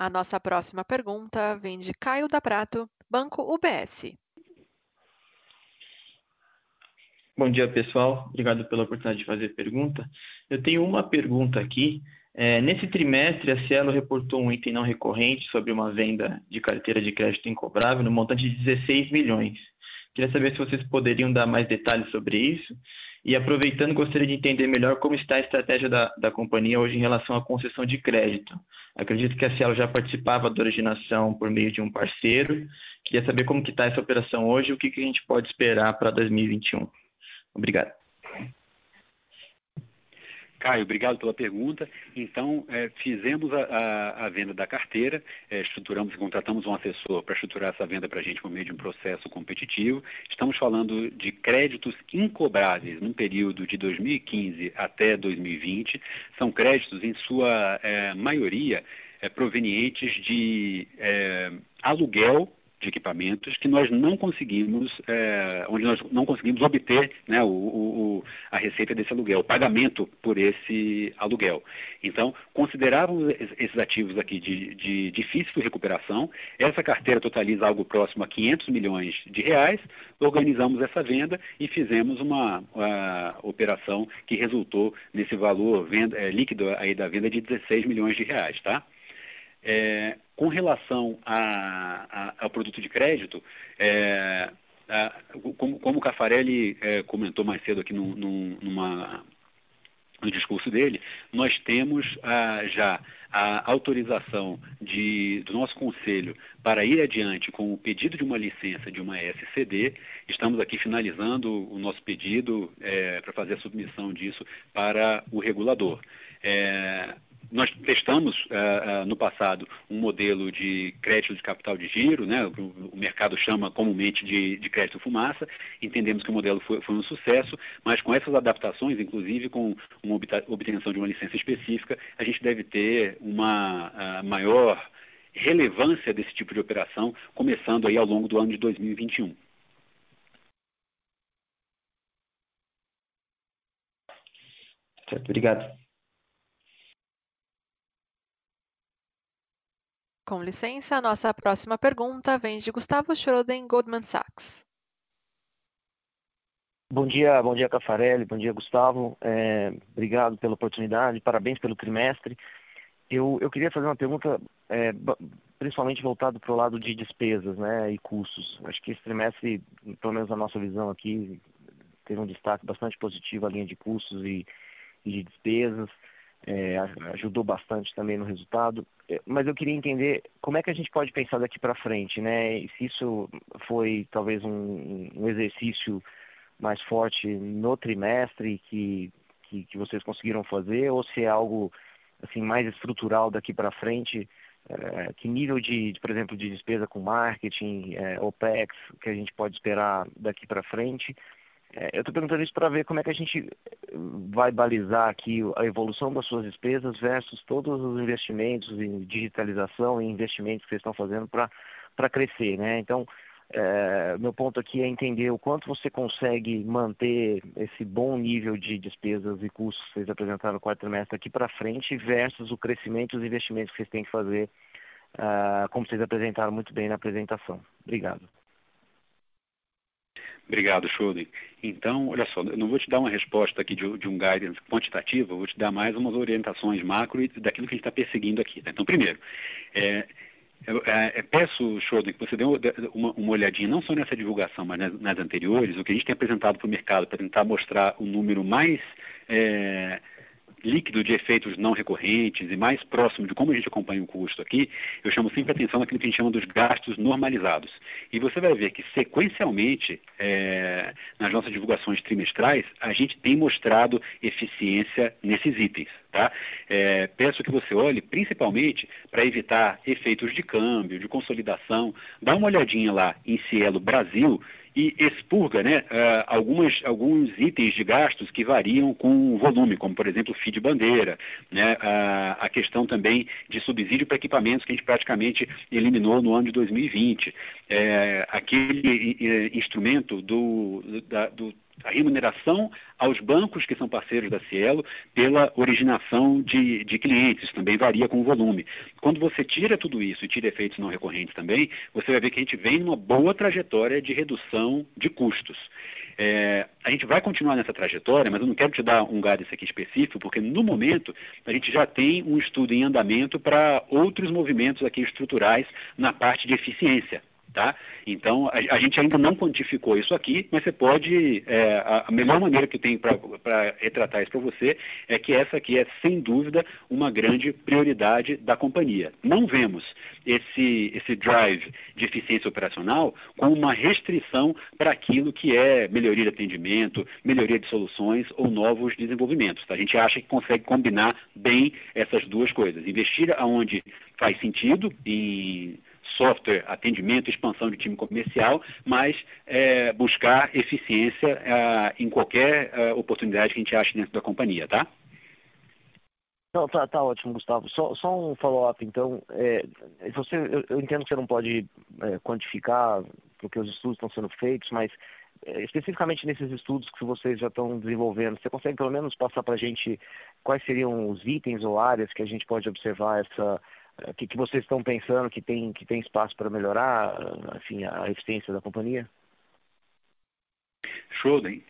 A nossa próxima pergunta vem de Caio da Prato, Banco UBS. Bom dia, pessoal. Obrigado pela oportunidade de fazer pergunta. Eu tenho uma pergunta aqui. É, nesse trimestre, a Cielo reportou um item não recorrente sobre uma venda de carteira de crédito incobrável no montante de 16 milhões. Queria saber se vocês poderiam dar mais detalhes sobre isso. E aproveitando, gostaria de entender melhor como está a estratégia da, da companhia hoje em relação à concessão de crédito. Acredito que a Cielo já participava da originação por meio de um parceiro. Queria saber como está essa operação hoje e o que, que a gente pode esperar para 2021. Obrigado. Caio, obrigado pela pergunta. Então, é, fizemos a, a, a, venda da carteira, é, estruturamos e contratamos um assessor para estruturar essa venda para a gente por meio de um processo competitivo. Estamos falando de créditos incobráveis num período de 2015 até 2020. São créditos, em sua é, maioria, é, provenientes de é, aluguel de equipamentos que nós não conseguimos, é, onde nós não conseguimos obter né, o, o, a receita desse aluguel, o pagamento por esse aluguel. Então, considerávamos esses ativos aqui de, de difícil recuperação, essa carteira totaliza algo próximo a 500 milhões de reais, organizamos essa venda e fizemos uma, uma operação que resultou nesse valor venda, é, líquido aí da venda de 16 milhões de reais, tá? É, com relação a, a, ao produto de crédito, é, a, como, como, o Cafarelli é, comentou mais cedo aqui num, num, numa, no discurso dele, nós temos já a autorização de, do nosso conselho para ir adiante com o pedido de uma licença de uma SCD. Estamos aqui finalizando o nosso pedido é, para fazer a submissão disso para o regulador. É, nós testamos uh, uh, no passado um modelo de crédito de capital de giro, né, o, o mercado chama comumente de, de, crédito fumaça. Entendemos que o modelo foi, foi, um sucesso, mas com essas adaptações, inclusive com uma obtenção de uma licença específica, a gente deve ter uma uh, maior relevância desse tipo de operação, começando aí ao longo do ano de 2021. Certo, obrigado. Com licença, nossa próxima pergunta vem de Gustavo Schroden, Goldman Sachs. Bom dia, bom dia Cafarelli, bom dia Gustavo. É, obrigado pela oportunidade, parabéns pelo trimestre. Eu, eu queria fazer uma pergunta é, principalmente voltado para o lado de despesas né, e custos. Acho que esse trimestre, pelo menos a nossa visão aqui, teve um destaque bastante positivo a linha de custos e, e de despesas é, ajudou bastante também no resultado. É, mas eu queria entender como é que a gente pode pensar daqui para frente, né? Se isso foi talvez um, um, exercício mais forte no trimestre que, que, que, vocês conseguiram fazer, ou se é algo assim mais estrutural daqui para frente. É, que nível de, de, por exemplo, de despesa com marketing, é, OPEX, que a gente pode esperar daqui para frente? É, eu estou perguntando isso para ver como é que a gente vai balizar aqui a evolução das suas despesas versus todos os investimentos em digitalização e investimentos que vocês estão fazendo para crescer, né? Então, é, meu ponto aqui é entender o quanto você consegue manter esse bom nível de despesas e custos que vocês apresentaram no quarto trimestre aqui para frente versus o crescimento e os investimentos que vocês têm que fazer, uh, como vocês apresentaram muito bem na apresentação. Obrigado. Obrigado, Schulden. Então, olha só, eu não vou te dar uma resposta aqui de, de um guidance quantitativo, eu vou te dar mais umas orientações macro daquilo que a gente está perseguindo aqui. Tá? Então, primeiro, é, é, peço, Schroeder, que você dê uma, uma, olhadinha, não só nessa divulgação, mas nas, nas anteriores, o que a gente tem apresentado para o mercado, para tentar mostrar o um número mais é, líquido de efeitos não recorrentes e mais próximo de como a gente acompanha o custo aqui, eu chamo sempre a atenção naquilo que a gente chama dos gastos normalizados. E você vai ver que, sequencialmente, é, nas nossas divulgações trimestrais, a gente tem mostrado eficiência nesses itens. Tá? É, peço que você olhe principalmente para evitar efeitos de câmbio, de consolidação. Dá uma olhadinha lá em Cielo Brasil e expurga né, uh, algumas, alguns itens de gastos que variam com o volume, como, por exemplo, o de bandeira, né, uh, a questão também de subsídio para equipamentos que a gente praticamente eliminou no ano de 2020, é, aquele uh, instrumento do, da, do a remuneração aos bancos que são parceiros da Cielo pela originação de, de clientes, também varia com o volume. Quando você tira tudo isso e tira efeitos não recorrentes também, você vai ver que a gente vem numa boa trajetória de redução de custos. É, a gente vai continuar nessa trajetória, mas eu não quero te dar um gado aqui específico, porque no momento a gente já tem um estudo em andamento para outros movimentos aqui estruturais na parte de eficiência. Tá? Então, a, a, gente ainda não quantificou isso aqui, mas você pode. É, a, a, melhor maneira que eu tenho para retratar isso para você é que essa aqui é, sem dúvida, uma grande prioridade da companhia. Não vemos esse, esse drive de eficiência operacional com uma restrição para aquilo que é melhoria de atendimento, melhoria de soluções ou novos desenvolvimentos. Tá? A gente acha que consegue combinar bem essas duas coisas. Investir aonde faz sentido, em software, atendimento, expansão de time comercial, mas é, buscar eficiência é, em qualquer é, oportunidade que a gente ache dentro da companhia, tá? Não, tá, tá ótimo, Gustavo. Só, só um follow-up, então. É, você, eu, eu, entendo que você não pode é, quantificar, porque os estudos estão sendo feitos, mas é, especificamente nesses estudos que vocês já estão desenvolvendo, você consegue pelo menos passar para a gente quais seriam os itens ou áreas que a gente pode observar essa, o que, que vocês estão pensando que tem, que tem espaço para melhorar enfim, a eficiência da companhia?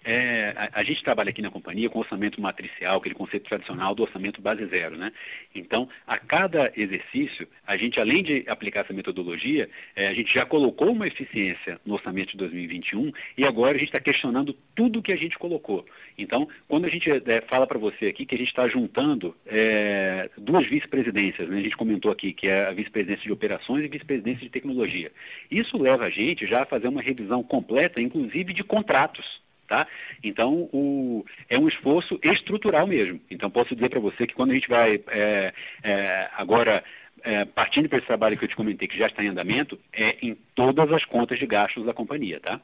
É, a, a, gente trabalha aqui na companhia com orçamento matricial, aquele conceito tradicional do orçamento base zero, né? Então, a cada exercício, a gente, além de aplicar essa metodologia, é, a gente já colocou uma eficiência no orçamento de 2021 e agora a gente está questionando tudo que a gente colocou. Então, quando a gente é, fala para você aqui que a gente está juntando é, duas vice-presidências, né? a gente comentou aqui que é a vice-presidência de operações e vice-presidência de tecnologia. Isso leva a gente já a fazer uma revisão completa, inclusive de contratos. Tá? Então, o, é um esforço estrutural mesmo. Então, posso dizer para você que quando a gente vai é, é, agora é, partindo para esse trabalho que eu te comentei, que já está em andamento, é em todas as contas de gastos da companhia, tá?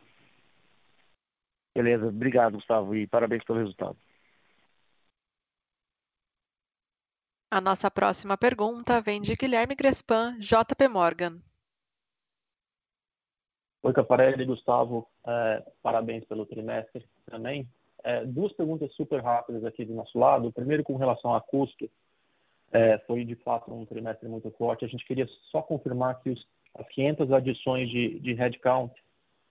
Beleza, obrigado, Gustavo, e parabéns pelo resultado. A nossa próxima pergunta vem de Guilherme Grespan, JP Morgan. Oi, Caparelli, Gustavo, é, parabéns pelo trimestre também. É, duas perguntas super rápidas aqui do nosso lado. Primeiro, com relação a custo, é, foi de fato um trimestre muito forte. A gente queria só confirmar que os, as 500 adições de, de headcount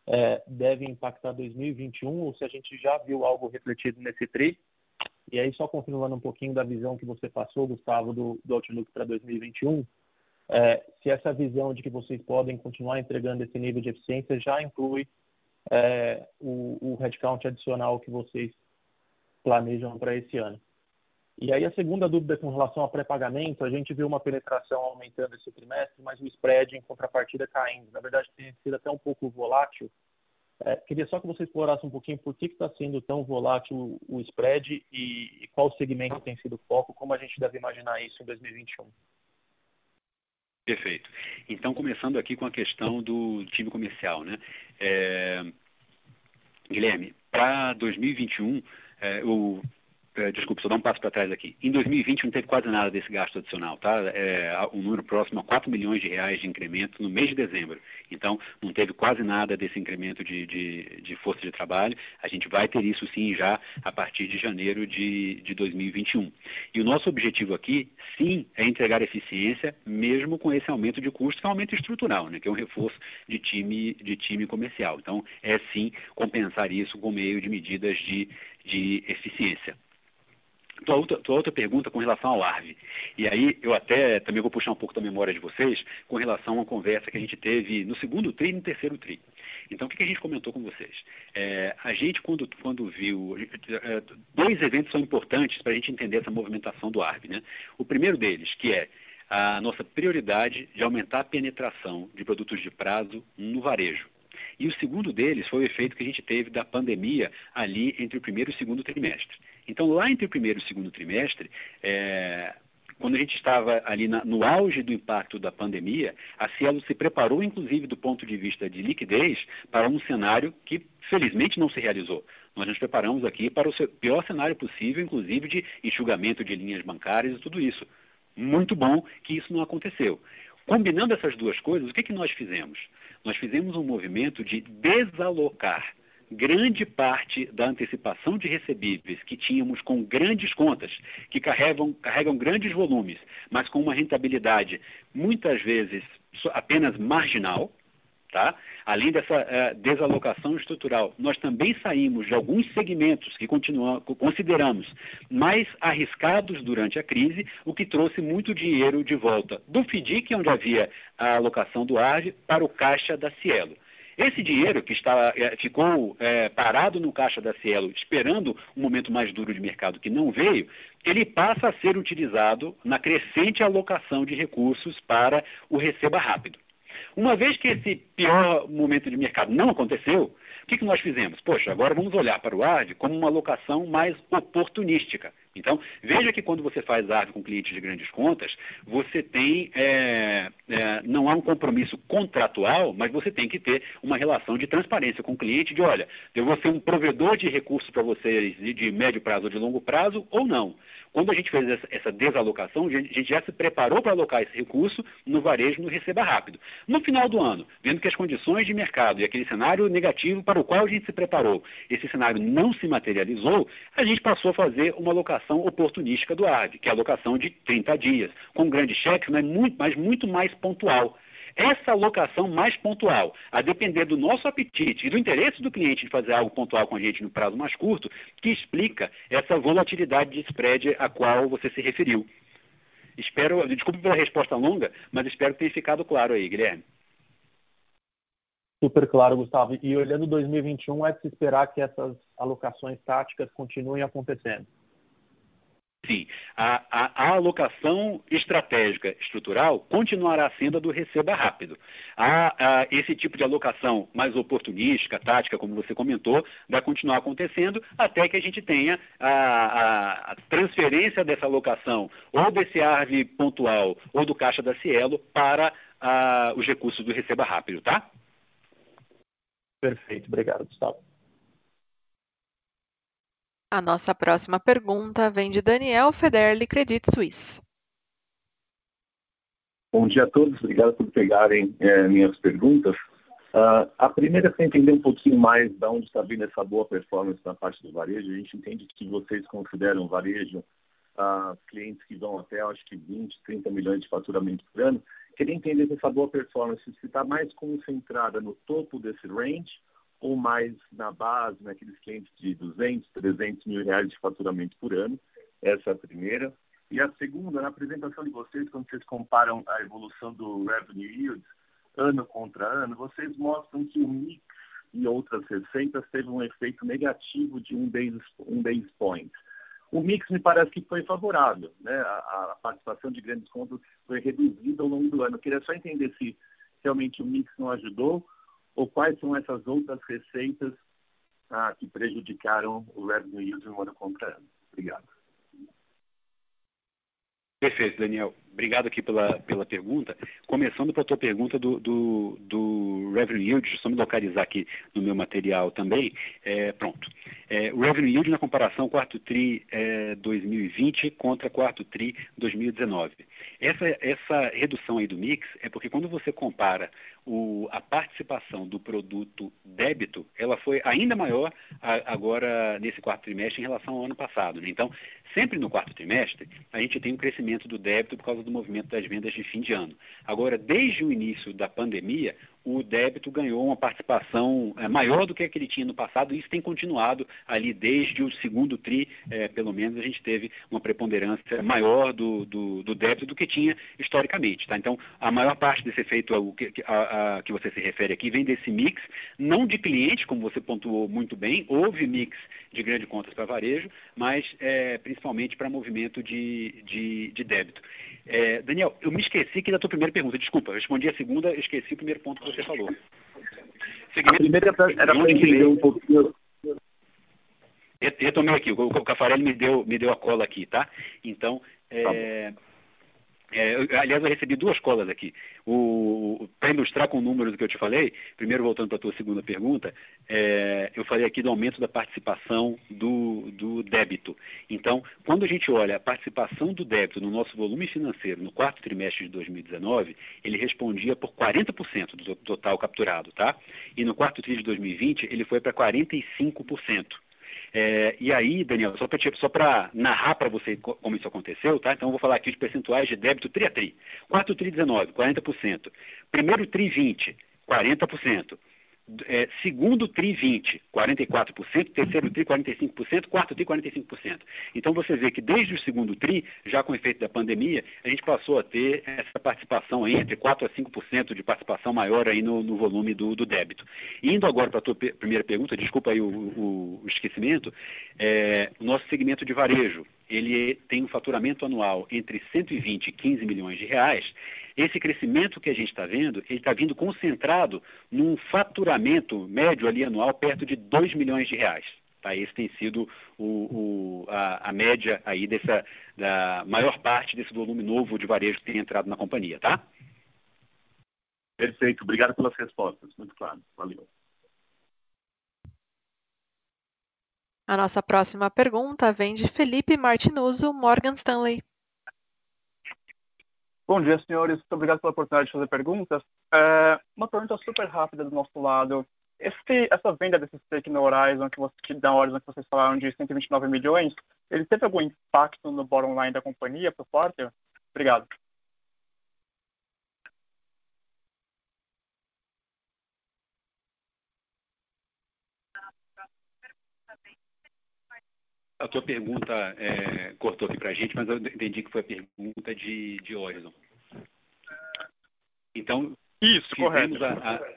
é, devem impactar 2021 ou se a gente já viu algo refletido nesse TRI. E aí, só confirmando um pouquinho da visão que você passou, Gustavo, do, do Outlook para 2021, é, se essa visão de que vocês podem continuar entregando esse nível de eficiência já inclui é, o, o headcount adicional que vocês planejam para esse ano. E aí a segunda dúvida com relação ao pré-pagamento, a gente viu uma penetração aumentando esse trimestre, mas o spread em contrapartida caindo. Na verdade, tem sido até um pouco volátil. É, queria só que você explorasse um pouquinho por que está sendo tão volátil o spread e, e qual segmento tem sido o foco, como a gente deve imaginar isso em 2021. Perfeito. Então, começando aqui com a questão do time comercial, né? É... Guilherme, para 2021, é, é, desculpa, só dar um passo para trás aqui. Em 2020 não teve quase nada desse gasto adicional, tá? É, um número próximo a 4 milhões de reais de incremento no mês de dezembro. Então, não teve quase nada desse incremento de, de, de força de trabalho. A gente vai ter isso sim já a partir de janeiro de, de 2021. E o nosso objetivo aqui, sim, é entregar eficiência, mesmo com esse aumento de custo, que é um aumento estrutural, né? que é um reforço de time, de time comercial. Então, é sim compensar isso com meio de medidas de, de eficiência. Tua outra, tua outra pergunta com relação ao ARV. E aí eu até também vou puxar um pouco da memória de vocês com relação a uma conversa que a gente teve no segundo TRI e no terceiro TRI. Então, o que, que a gente comentou com vocês? É, a gente, quando, quando viu. É, dois eventos são importantes para a gente entender essa movimentação do ARV. Né? O primeiro deles, que é a nossa prioridade de aumentar a penetração de produtos de prazo no varejo. E o segundo deles foi o efeito que a gente teve da pandemia ali entre o primeiro e o segundo trimestre. Então, lá entre o primeiro e o segundo trimestre, é, quando a gente estava ali na, no auge do impacto da pandemia, a Cielo se preparou, inclusive do ponto de vista de liquidez, para um cenário que felizmente não se realizou. Nós nos preparamos aqui para o pior cenário possível, inclusive de enxugamento de linhas bancárias e tudo isso. Muito bom que isso não aconteceu. Combinando essas duas coisas, o que, que nós fizemos? Nós fizemos um movimento de desalocar grande parte da antecipação de recebíveis que tínhamos com grandes contas, que carregam, carregam grandes volumes, mas com uma rentabilidade muitas vezes apenas marginal, Tá? Além dessa uh, desalocação estrutural, nós também saímos de alguns segmentos que consideramos mais arriscados durante a crise, o que trouxe muito dinheiro de volta do FDIC, onde havia a alocação do ARV, para o caixa da Cielo. Esse dinheiro que está, é, ficou é, parado no caixa da Cielo, esperando um momento mais duro de mercado que não veio, ele passa a ser utilizado na crescente alocação de recursos para o receba rápido. Uma vez que esse pior momento de mercado não aconteceu, o que, que nós fizemos? Poxa, agora vamos olhar para o ARD como uma alocação mais oportunística. Então, veja que quando você faz ARD com clientes de grandes contas, você tem, é, é, não há um compromisso contratual, mas você tem que ter uma relação de transparência com o cliente, de olha, eu vou ser um provedor de recursos para vocês de médio prazo ou de longo prazo ou não. Quando a gente fez essa, desalocação, a gente já se preparou para alocar esse recurso no varejo no receba rápido. No final do ano, vendo que as condições de mercado e aquele cenário negativo para o qual a gente se preparou, esse cenário não se materializou, a gente passou a fazer uma alocação oportunística do ARV, que é a alocação de 30 dias, com grandes cheques, mas muito mais pontual. Essa alocação mais pontual, a depender do nosso apetite e do interesse do cliente de fazer algo pontual com a gente no prazo mais curto, que explica essa volatilidade de spread a qual você se referiu. Espero, desculpe pela resposta longa, mas espero que tenha ficado claro aí, Guilherme. Super claro, Gustavo. E olhando 2021, é de se esperar que essas alocações táticas continuem acontecendo. Sim, a, a, a, alocação estratégica estrutural continuará sendo a do receba rápido. A, a, esse tipo de alocação mais oportunística, tática, como você comentou, vai continuar acontecendo até que a gente tenha a, transferência dessa alocação ou desse ARV pontual ou do caixa da Cielo para os recursos do receba rápido, tá? Perfeito, obrigado, Gustavo. A nossa próxima pergunta vem de Daniel Federli, Credit Suisse. Bom dia a todos, obrigado por pegarem é, minhas perguntas. Uh, a primeira é para entender um pouquinho mais de onde está vindo essa boa performance na parte do varejo. A gente entende que vocês consideram varejo uh, clientes que vão até, acho que 20, 30 milhões de faturamento por ano. Queria entender se essa boa performance está mais concentrada no topo desse range ou mais na base, naqueles clientes de 200, 300 mil reais de faturamento por ano. Essa é a primeira. E a segunda, na apresentação de vocês, quando vocês comparam a evolução do revenue yield ano contra ano, vocês mostram que o mix e outras receitas teve um efeito negativo de um base, um base point. O mix me parece que foi favorável, né? A, a participação de grandes contas foi reduzida ao longo do ano. Eu queria só entender se realmente o mix não ajudou ou quais são essas outras receitas ah, que prejudicaram o revenue yield no ano contra ano? Obrigado. Perfeito, Daniel. Obrigado aqui pela, pela pergunta. Começando pela tua pergunta do, do, do revenue yield, eu me localizar aqui no meu material também. É, pronto. É, o revenue yield na comparação quarto TRI é, 2020 contra quarto TRI 2019. Essa, essa redução aí do mix é porque quando você compara o, a participação do produto débito, ela foi ainda maior a, agora nesse quarto trimestre em relação ao ano passado. Né? Então, sempre no quarto trimestre, a gente tem um crescimento do débito por causa do movimento das vendas de fim de ano. Agora, desde o início da pandemia, o débito ganhou uma participação é, maior do que a que ele tinha no passado, e isso tem continuado ali desde o segundo TRI, é, pelo menos a gente teve uma preponderância maior do, do, do, débito do que tinha historicamente. Tá? Então, a maior parte desse efeito ao que, a, a, que você se refere aqui vem desse mix, não de cliente, como você pontuou muito bem, houve mix de grande contas para varejo, mas é, principalmente para movimento de, de, de débito. Daniel, eu me esqueci aqui da tua primeira pergunta. Desculpa, eu respondi a segunda, esqueci o primeiro ponto que você falou. Segmento, a primeira era para entender um pouquinho. Retomei aqui, o Cafarelli me deu, me deu a cola aqui, tá? Então, é, tá é, eu, aliás, eu recebi duas colas aqui. Para ilustrar com o que eu te falei, primeiro voltando para a tua segunda pergunta, é, eu falei aqui do aumento da participação do, do débito. Então, quando a gente olha a participação do débito no nosso volume financeiro no quarto trimestre de 2019, ele respondia por 40% do total capturado, tá? E no quarto trimestre de 2020, ele foi para 45%. É, e aí, Daniel, só para só narrar para você como isso aconteceu, tá? Então eu vou falar aqui os percentuais de débito tri a tri. Quarto tri 19, 40%. Primeiro tri 20, 40% é, segundo TRI 20, 44%, terceiro TRI 45%, quarto TRI 45%. Então você vê que desde o segundo TRI, já com o efeito da pandemia, a gente passou a ter essa participação entre 4% a 5% de participação maior aí no, no volume do, do, débito. Indo agora para a tua primeira pergunta, desculpa aí o, o, o esquecimento, é, o nosso segmento de varejo, ele tem um faturamento anual entre 120 e 15 milhões de reais, esse crescimento que a gente está vendo, ele está vindo concentrado num faturamento médio ali anual perto de 2 milhões de reais. Tá? Esse tem sido o, o, a, a, média aí dessa, da maior parte desse volume novo de varejo que tem entrado na companhia, tá? Perfeito, obrigado pelas respostas, muito claro, valeu. A nossa próxima pergunta vem de Felipe Martinuso, Morgan Stanley. Bom dia, senhores. Muito obrigado pela oportunidade de fazer perguntas. É, uma pergunta super rápida do nosso lado. Esse, essa venda desse stake no Horizon, que, você, da Horizon que vocês falaram de 129 milhões, ele teve algum impacto no bottom line da companhia por parte? Obrigado. A tua pergunta é, cortou aqui para a gente, mas eu entendi que foi a pergunta de, de Horizon. Então, isso, correto. A, a...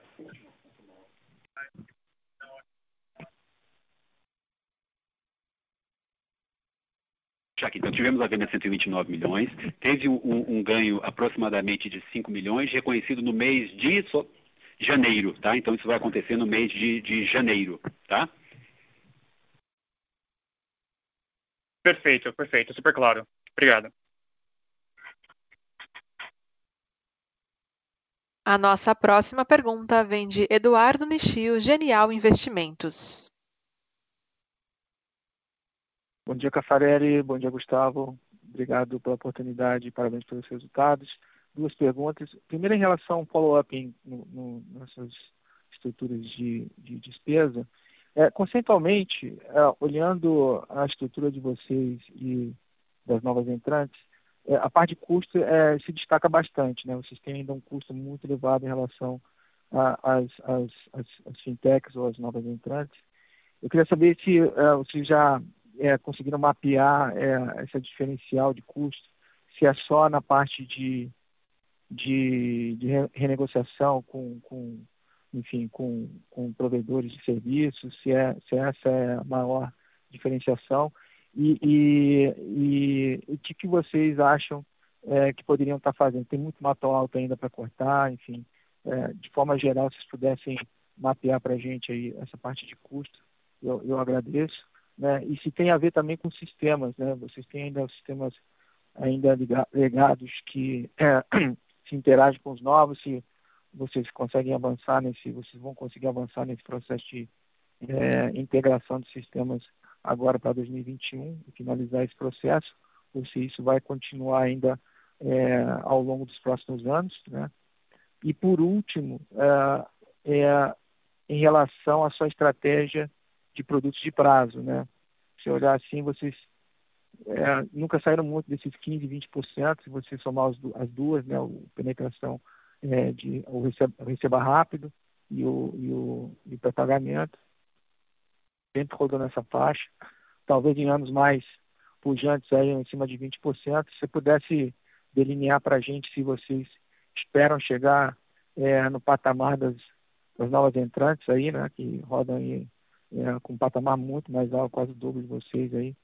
Então, tivemos a venda de 129 milhões, teve um, um, ganho aproximadamente de 5 milhões, reconhecido no mês de janeiro, tá? Então, isso vai acontecer no mês de, de janeiro, tá? Perfeito, perfeito, super claro. Obrigado. A nossa próxima pergunta vem de Eduardo Nishio, Genial Investimentos. Bom dia, Cafarelli. Bom dia, Gustavo. Obrigado pela oportunidade e parabéns pelos resultados. Duas perguntas. Primeiro, em relação ao follow-up nessas estruturas de, de despesa, é, conceitualmente, é, olhando a estrutura de vocês e das novas entrantes, é, a parte de custo é, se destaca bastante. Né? Vocês têm ainda um custo muito elevado em relação às fintechs ou às novas entrantes. Eu queria saber se é, vocês já é, conseguiram mapear essa diferencial de custo, se é só na parte de, de, de renegociação com, com enfim, com, com provedores de serviços, se, é, se essa é a maior diferenciação e, e, e o que, que vocês acham é, que poderiam estar fazendo. Tem muito mato alto ainda para cortar, enfim, é, de forma geral, se pudessem mapear para a gente aí essa parte de custo, eu, eu agradeço. Né? E se tem a ver também com sistemas, né? Vocês têm ainda sistemas ainda legados que é, se interagem com os novos, se vocês conseguem avançar nesse, vocês vão conseguir avançar nesse processo de é, integração de sistemas agora para 2021 e finalizar esse processo, ou se isso vai continuar ainda é, ao longo dos próximos anos, né? E por último, é, é, em relação à sua estratégia de produtos de prazo, né? Se olhar assim, vocês é, nunca saíram muito desses 15, 20%, se você somar as, duas, né? O penetração é, de o receba, receba, rápido e o, e o, e o pré-pagamento, sempre rodando essa faixa. Talvez em anos mais pujantes aí em cima de 20%. Se você pudesse delinear para a gente se vocês esperam chegar é, no patamar das, das, novas entrantes aí, né, que rodam aí é, com um patamar muito mais alto, quase o dobro de vocês aí.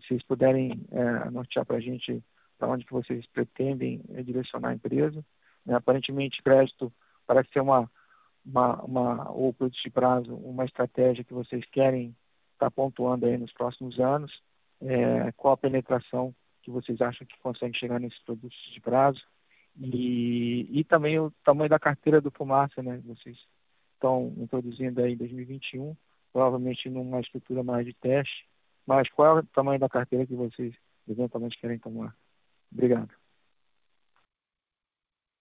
Se vocês puderem é, para a gente para onde que vocês pretendem é, direcionar a empresa. Né? Aparentemente, crédito parece ser uma, uma, uma, ou produto de prazo, uma estratégia que vocês querem estar tá pontuando aí nos próximos anos. É, qual a penetração que vocês acham que conseguem chegar nesses produtos de prazo? E, e também o tamanho da carteira do Fumaça, né? Vocês estão introduzindo aí em 2021, provavelmente numa estrutura mais de teste, mas qual é o tamanho da carteira que vocês eventualmente querem tomar? Obrigado.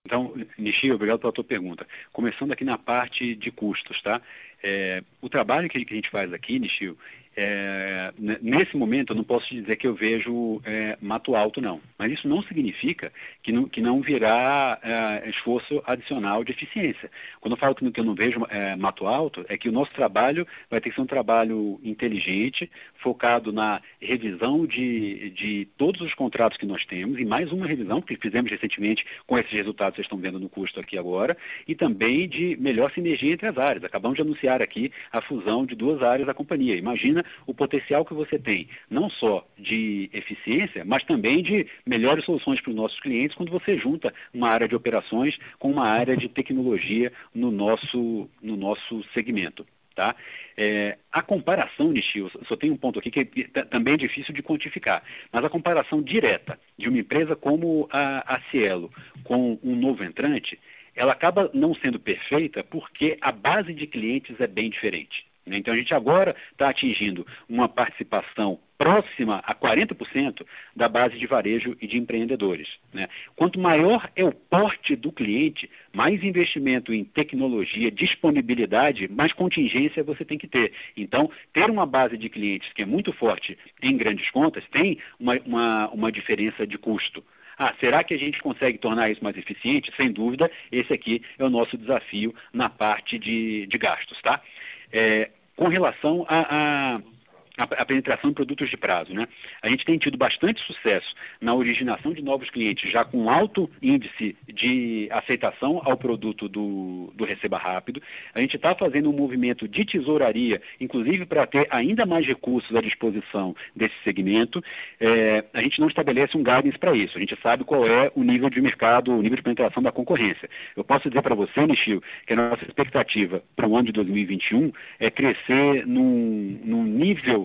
Então, Nishio, obrigado pela tua pergunta. Começando aqui na parte de custos, tá? É, o trabalho que a gente faz aqui, Nishio, é, nesse momento, eu não posso dizer que eu vejo é, mato alto, não. Mas isso não significa que não, que não virá é, esforço adicional de eficiência. Quando eu falo que, que eu não vejo é, mato alto, é que o nosso trabalho vai ter que ser um trabalho inteligente, focado na revisão de, de todos os contratos que nós temos, e mais uma revisão que fizemos recentemente com esses resultados que vocês estão vendo no custo aqui agora, e também de melhor sinergia entre as áreas. Acabamos de anunciar aqui a fusão de duas áreas da companhia. Imagina o potencial que você tem, não só de eficiência, mas também de melhores soluções para os nossos clientes quando você junta uma área de operações com uma área de tecnologia no nosso, no nosso segmento. Tá? É, a comparação, Nishio, só tem um ponto aqui que é, também é difícil de quantificar, mas a comparação direta de uma empresa como a, a Cielo com um novo entrante, ela acaba não sendo perfeita porque a base de clientes é bem diferente. Né? Então a gente agora está atingindo uma participação próxima a 40% da base de varejo e de empreendedores. Né? Quanto maior é o porte do cliente, mais investimento em tecnologia, disponibilidade, mais contingência você tem que ter. Então, ter uma base de clientes que é muito forte em grandes contas tem uma, uma, uma diferença de custo. Ah, será que a gente consegue tornar isso mais eficiente? Sem dúvida, esse aqui é o nosso desafio na parte de, de gastos, tá? É, com relação a, a a, penetração em produtos de prazo. Né? A gente tem tido bastante sucesso na originação de novos clientes, já com alto índice de aceitação ao produto do, do Receba Rápido. A gente está fazendo um movimento de tesouraria, inclusive para ter ainda mais recursos à disposição desse segmento. É, a gente não estabelece um guidance para isso. A gente sabe qual é o nível de mercado, o nível de penetração da concorrência. Eu posso dizer para você, Nichio, que a nossa expectativa para o ano de 2021 é crescer num, num nível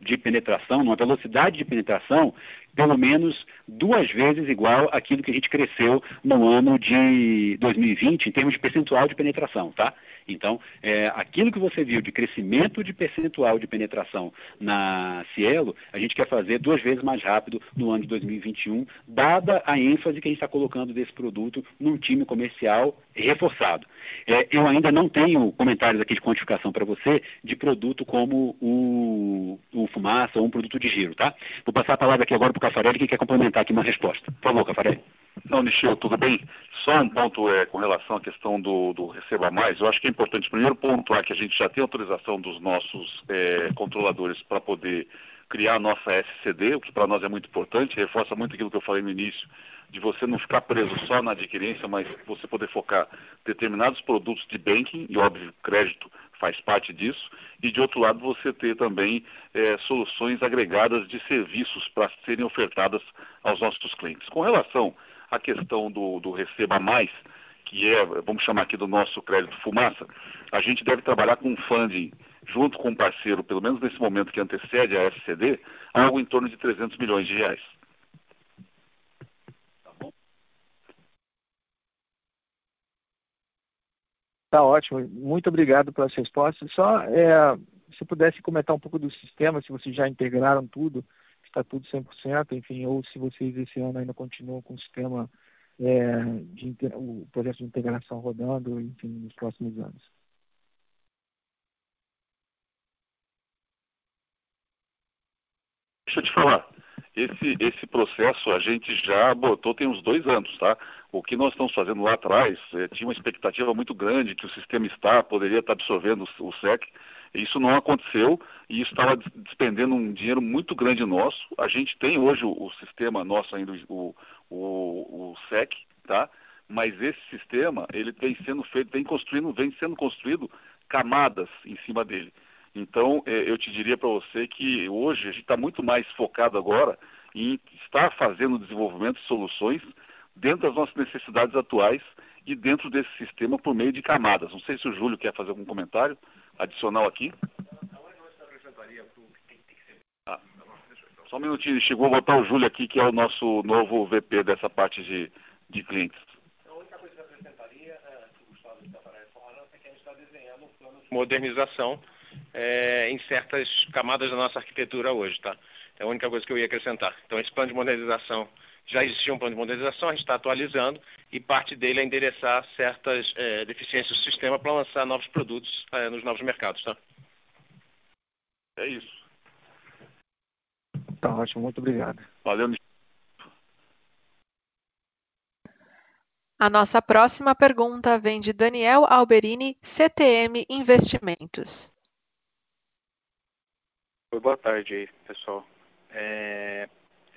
de penetração, numa velocidade de penetração, pelo menos duas vezes igual àquilo que a gente cresceu no ano de 2020 em termos de percentual de penetração, tá? Então, é, aquilo que você viu de crescimento de percentual de penetração na Cielo, a gente quer fazer duas vezes mais rápido no ano de 2021, dada a ênfase que a gente está colocando desse produto num time comercial reforçado. É, eu ainda não tenho comentários aqui de quantificação para você de produto como o, o Fumaça ou um produto de giro, tá? Vou passar a palavra aqui agora para o Cafarelli, que quer complementar aqui uma resposta. Por favor, Cafarelli. Não, Nichel, tudo bem? Só um ponto é, com relação à questão do, do Receba Mais. Eu acho que é importante, primeiro pontuar que a gente já tem autorização dos nossos é, controladores para poder criar a nossa SCD, o que para nós é muito importante, reforça muito aquilo que eu falei no início, de você não ficar preso só na adquirência, mas você poder focar determinados produtos de banking, e óbvio, crédito faz parte disso, e de outro lado você ter também é, soluções agregadas de serviços para serem ofertadas aos nossos clientes. Com relação à questão do, do Receba Mais, que é, vamos chamar aqui do nosso crédito fumaça, a gente deve trabalhar com funding junto com um parceiro, pelo menos nesse momento que antecede a FCD, algo em torno de 300 milhões de reais. Tá ótimo. Muito obrigado pelas respostas. Só é, se pudesse comentar um pouco do sistema, se vocês já integraram tudo, está tudo 100%, enfim, ou se vocês esse ano ainda continuam com o sistema, é, de, o processo de integração rodando, enfim, nos próximos anos. Deixa eu te falar. Esse, esse processo a gente já botou tem uns dois anos, tá? O que nós estamos fazendo lá atrás, é, tinha uma expectativa muito grande que o sistema está poderia estar absorvendo o, o SEC. Isso não aconteceu e isso estava despendendo um dinheiro muito grande nosso. A gente tem hoje o, o sistema nosso ainda, o, o, o SEC, tá? Mas esse sistema, ele vem sendo feito, vem construindo, vem sendo construído camadas em cima dele. Então, é, eu te diria para você que hoje a gente está muito mais focado agora em estar fazendo desenvolvimento de soluções dentro das nossas necessidades atuais e dentro desse sistema por meio de camadas. Não sei se o Júlio quer fazer algum comentário adicional aqui. Ah, só um minutinho, chegou a botar o Júlio aqui, que é o nosso novo VP dessa parte de, de clientes. O modernização é, em certas camadas da nossa arquitetura hoje, tá? É a única coisa que eu ia acrescentar. Então, esse plano de modernização, já existia um plano de modernização, a gente está atualizando e parte dele é endereçar certas é, deficiências do sistema para lançar novos produtos é, nos novos mercados, tá? É isso. Tá ótimo, muito obrigado. Valeu, A nossa próxima pergunta vem de Daniel Alberini, CTM Investimentos. Boa tarde aí, pessoal. É,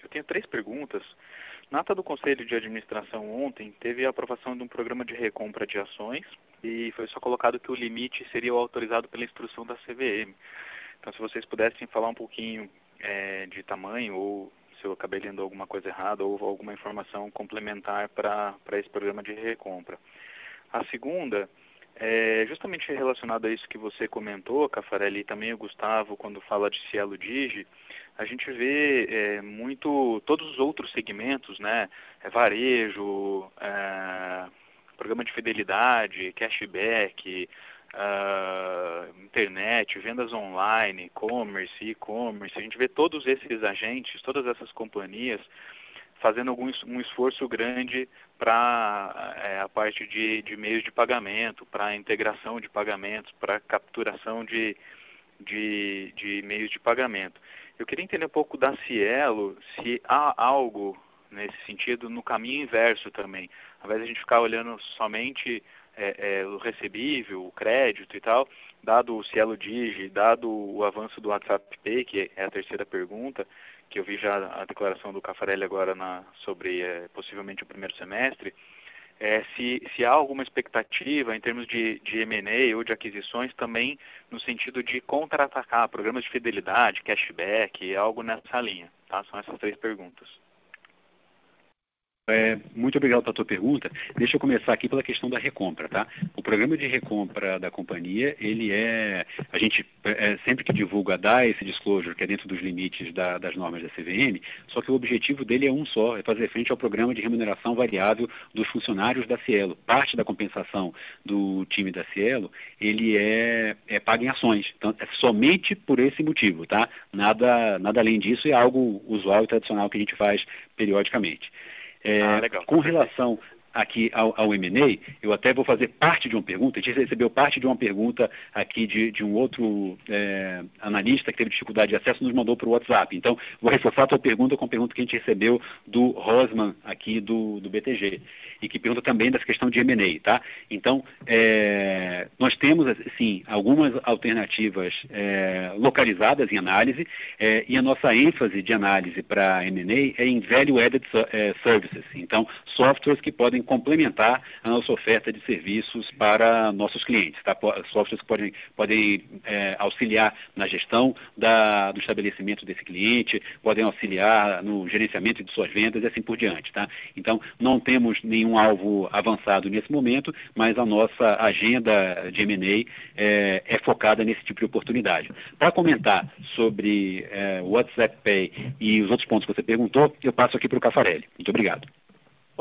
eu tenho três perguntas. Na ata do Conselho de Administração ontem, teve a aprovação de um programa de recompra de ações e foi só colocado que o limite seria o autorizado pela instrução da CVM. Então, se vocês pudessem falar um pouquinho é, de tamanho ou se eu acabei lendo alguma coisa errada ou alguma informação complementar para esse programa de recompra. A segunda é, justamente relacionado a isso que você comentou, Cafarelli, e também o Gustavo, quando fala de Cielo Digi, a gente vê é, muito todos os outros segmentos, né? É, varejo, é, programa de fidelidade, cashback, uh, internet, vendas online, e-commerce, e-commerce. A gente vê todos esses agentes, todas essas companhias fazendo algum um esforço grande para é, a parte de, de meios de pagamento, para integração de pagamentos, para capturação de, de, de meios de pagamento. Eu queria entender um pouco da Cielo, se há algo nesse sentido no caminho inverso também. Ao invés de a gente ficar olhando somente é, é, o recebível, o crédito e tal, dado o Cielo Digi, dado o avanço do WhatsApp Pay, que é a terceira pergunta, que eu vi já a declaração do Cafarelli agora na, sobre é, possivelmente o primeiro semestre, é, se, se, há alguma expectativa em termos de, de M&A ou de aquisições também no sentido de contra-atacar programas de fidelidade, cashback, algo nessa linha. Tá? São essas três perguntas. É, muito obrigado pela tua pergunta. Deixa eu começar aqui pela questão da recompra, tá? O programa de recompra da companhia, ele é, a gente é, sempre que divulga dá esse disclosure que é dentro dos limites da, das normas da CVM, só que o objetivo dele é um só, é fazer frente ao programa de remuneração variável dos funcionários da Cielo. Parte da compensação do time da Cielo, ele é, é em ações. Então, é somente por esse motivo, tá? Nada, nada além disso é algo usual e tradicional que a gente faz periodicamente. É, ah, com relação aqui ao, ao M&A, eu até vou fazer parte de uma pergunta, a gente recebeu parte de uma pergunta aqui de, de um outro é, analista que teve dificuldade de acesso, nos mandou para o WhatsApp. Então, vou reforçar a tua pergunta com a pergunta que a gente recebeu do Rosman aqui do, do BTG, e que pergunta também dessa questão de M&A, tá? Então, é, nós temos, sim, algumas alternativas é, localizadas em análise, é, e a nossa ênfase de análise para M&A é em Value Added é, Services, então, softwares que podem podem complementar a nossa oferta de serviços para nossos clientes. Tá? Softwares que podem, podem é, auxiliar na gestão da, do estabelecimento desse cliente, podem auxiliar no gerenciamento de suas vendas e assim por diante. Tá? Então, não temos nenhum alvo avançado nesse momento, mas a nossa agenda de M&A é, é, focada nesse tipo de oportunidade. Para comentar sobre é, o WhatsApp Pay e os outros pontos que você perguntou, eu passo aqui para o Cafarelli. Muito obrigado.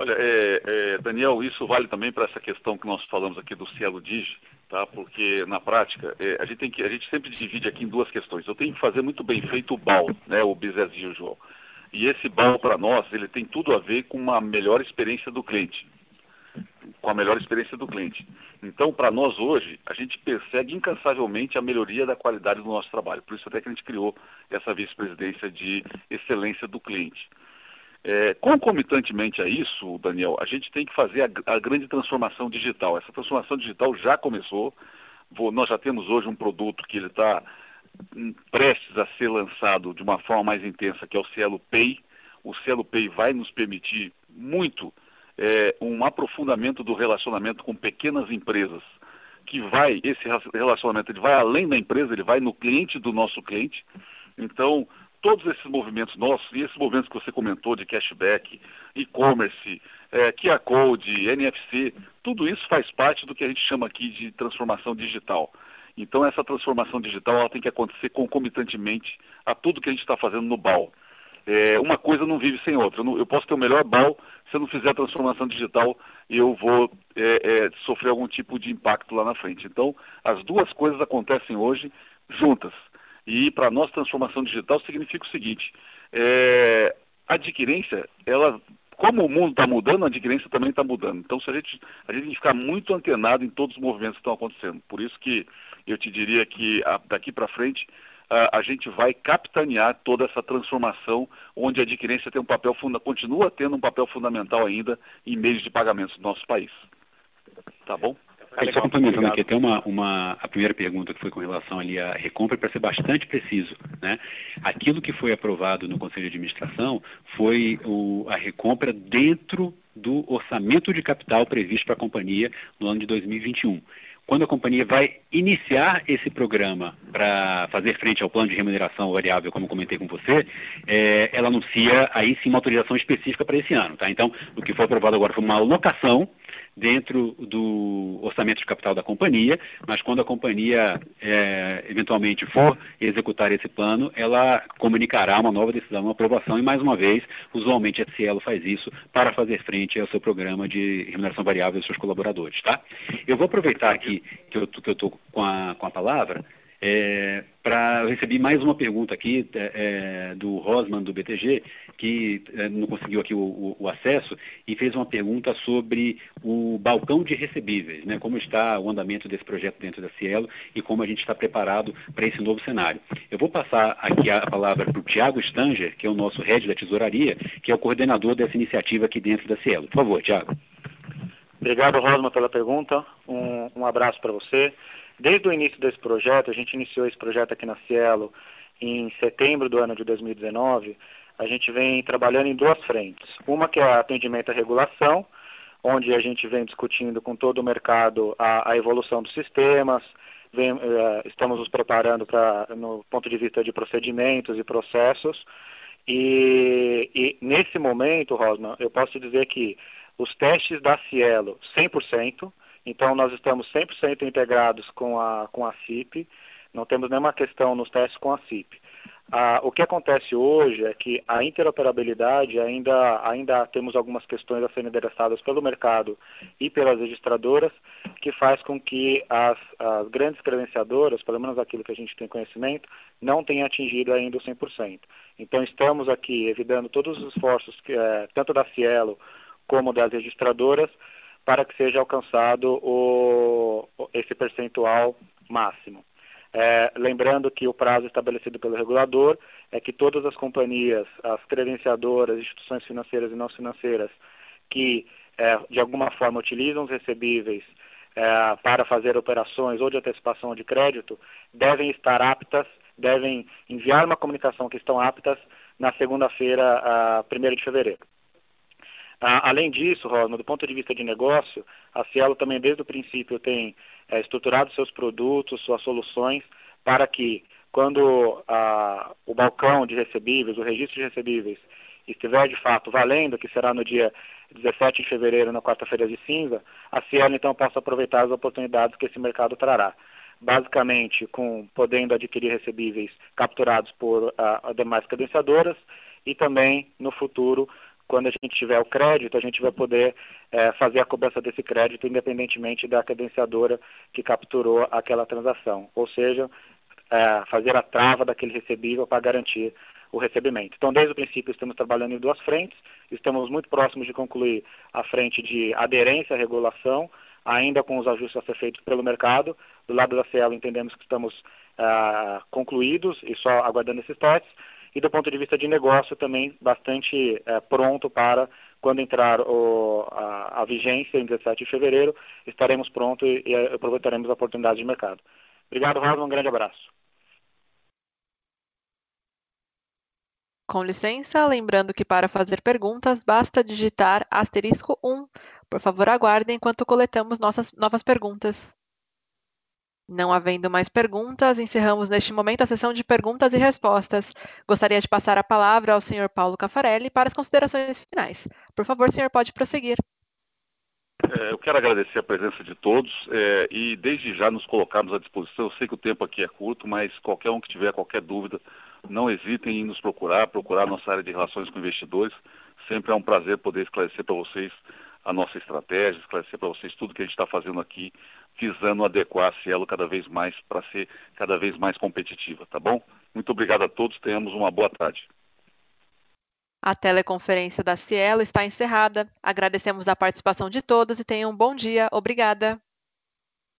Olha, é, é, Daniel, isso vale também para essa questão que nós falamos aqui do Cielo Digi, tá? Porque na prática é, a gente tem que a gente sempre divide aqui em duas questões. Eu tenho que fazer muito bem feito o BAL, né? O business usual. E esse BAL para nós ele tem tudo a ver com uma melhor experiência do cliente. com a melhor experiência do cliente. Então, para nós hoje, a gente persegue incansavelmente a melhoria da qualidade do nosso trabalho. Por isso até que a gente criou essa vice-presidência de excelência do cliente. É, concomitantemente a isso, Daniel, a gente tem que fazer a, a grande transformação digital. Essa transformação digital já começou. Vou, nós já temos hoje um produto que ele está hum, prestes a ser lançado de uma forma mais intensa, que é o Cielo Pay. O Cielo Pay vai nos permitir muito é, um aprofundamento do relacionamento com pequenas empresas, que vai, esse relacionamento ele vai além da empresa, ele vai no cliente do nosso cliente. Então, todos esses movimentos nossos, e esses movimentos que você comentou de cashback, e-commerce, é, QR Code, NFC, tudo isso faz parte do que a gente chama aqui de transformação digital. Então, essa transformação digital ela tem que acontecer concomitantemente a tudo que a gente está fazendo no BAL. É, uma coisa não vive sem outra. Eu, posso ter o melhor BAL, se eu não fizer a transformação digital, eu vou é, é, sofrer algum tipo de impacto lá na frente. Então, as duas coisas acontecem hoje juntas. E para nós, transformação digital significa o seguinte: é, a adquirência, ela, como o mundo está mudando, a adquirência também está mudando. Então, se a gente, a gente ficar muito antenado em todos os movimentos que estão acontecendo. Por isso que eu te diria que a, daqui para frente a, a, gente vai capitanear toda essa transformação, onde a adquirência tem um papel funda, continua tendo um papel fundamental ainda em meios de pagamentos do nosso país. Tá bom? É, só complementando aqui até uma, uma, a primeira pergunta que foi com relação ali à recompra, para ser bastante preciso. Né? Aquilo que foi aprovado no Conselho de Administração foi o, a recompra dentro do orçamento de capital previsto para a companhia no ano de 2021 quando a companhia vai iniciar esse programa para fazer frente ao plano de remuneração variável, como comentei com você, é, ela anuncia aí sim uma autorização específica para esse ano. Tá? Então, o que foi aprovado agora foi uma alocação dentro do orçamento de capital da companhia, mas quando a companhia é, eventualmente for executar esse plano, ela comunicará uma nova decisão, uma aprovação, e mais uma vez, usualmente a Cielo faz isso para fazer frente ao seu programa de remuneração variável dos seus colaboradores. Tá? Eu vou aproveitar aqui que eu estou com com a palavra é, pra, eu recebi mais uma pergunta aqui é, é do Rosman, do BTG, que é, não conseguiu aqui o, o, o, acesso, e fez uma pergunta sobre o balcão de recebíveis, né, como está o andamento desse projeto dentro da Cielo e como a gente está preparado para esse novo cenário. Eu vou passar aqui a palavra para o Tiago Stanger, que é o nosso head da tesouraria, que é o coordenador dessa iniciativa aqui dentro da Cielo. Por favor, Tiago. Obrigado, Rosman, pela pergunta. Um, um abraço para você. Desde o início desse projeto, a gente iniciou esse projeto aqui na Cielo em setembro do ano de 2019, a gente vem trabalhando em duas frentes. Uma que é atendimento à regulação, onde a gente vem discutindo com todo o mercado a, a evolução dos sistemas, vem, uh, estamos nos preparando para, no ponto de vista de procedimentos e processos, e, e nesse momento, Rosman, eu posso dizer que os testes da Cielo 100%, então, nós estamos 100% integrados com a, com a CIP, não temos nenhuma questão nos testes com a CIP. Ah, o que acontece hoje é que a interoperabilidade ainda, ainda temos algumas questões a serem endereçadas pelo mercado e pelas registradoras, que faz com que as, as grandes credenciadoras, pelo menos aquilo que a gente tem conhecimento, não tenham atingido ainda o 100%. Então estamos aqui evitando todos os esforços, que, é, tanto da Cielo como das registradoras, para que seja alcançado o, esse percentual máximo. É, lembrando que o prazo estabelecido pelo regulador é que todas as companhias, as credenciadoras, instituições financeiras e não financeiras, que é, de alguma forma utilizam os recebíveis é, para fazer operações ou de antecipação de crédito, devem estar aptas, devem enviar uma comunicação que estão aptas na segunda-feira, 1 de fevereiro. Ah, além disso, Rosma, do ponto de vista de negócio, a Cielo também desde o princípio tem é, estruturado seus produtos, suas soluções, para que quando o balcão de recebíveis, o registro de recebíveis, estiver de fato valendo, que será no dia 17 de fevereiro, na quarta-feira de cinza, a Cielo então possa aproveitar as oportunidades que esse mercado trará. Basicamente, com podendo adquirir recebíveis capturados por demais credenciadoras e também, no futuro, quando a gente tiver o crédito, a gente vai poder é, fazer a cobrança desse crédito independentemente da credenciadora que capturou aquela transação, ou seja, é, fazer a trava daquele recebível para garantir o recebimento. Então, desde o princípio, estamos trabalhando em duas frentes Estamos muito próximos de concluir a frente de aderência à regulação, ainda com os ajustes a ser feitos pelo mercado. Do lado da Cielo, entendemos que estamos ah, concluídos e só aguardando esses testes. E do ponto de vista de negócio, também bastante eh, pronto para, quando entrar o, a, a, vigência em 17 de fevereiro, estaremos prontos e, e aproveitaremos a oportunidade de mercado. Obrigado, Raul. Um grande abraço. Com licença, lembrando que para fazer perguntas basta digitar asterisco 1. Por favor, aguardem enquanto coletamos nossas novas perguntas. Não havendo mais perguntas, encerramos neste momento a sessão de perguntas e respostas. Gostaria de passar a palavra ao Sr. Paulo Cafarelli para as considerações finais. Por favor, senhor, pode prosseguir. É, eu quero agradecer a presença de todos é, e desde já nos colocarmos à disposição. Eu sei que o tempo aqui é curto, mas qualquer um que tiver qualquer dúvida, não hesitem em nos procurar, procurar nossa área de relações com investidores. Sempre é um prazer poder esclarecer para vocês a nossa estratégia, esclarecer para vocês tudo que a gente está fazendo aqui, visando adequar a Cielo cada vez mais para ser cada vez mais competitiva, tá bom? Muito obrigado a todos, tenhamos uma boa tarde. A teleconferência da Cielo está encerrada. Agradecemos a participação de todos e tenham um bom dia. Obrigada.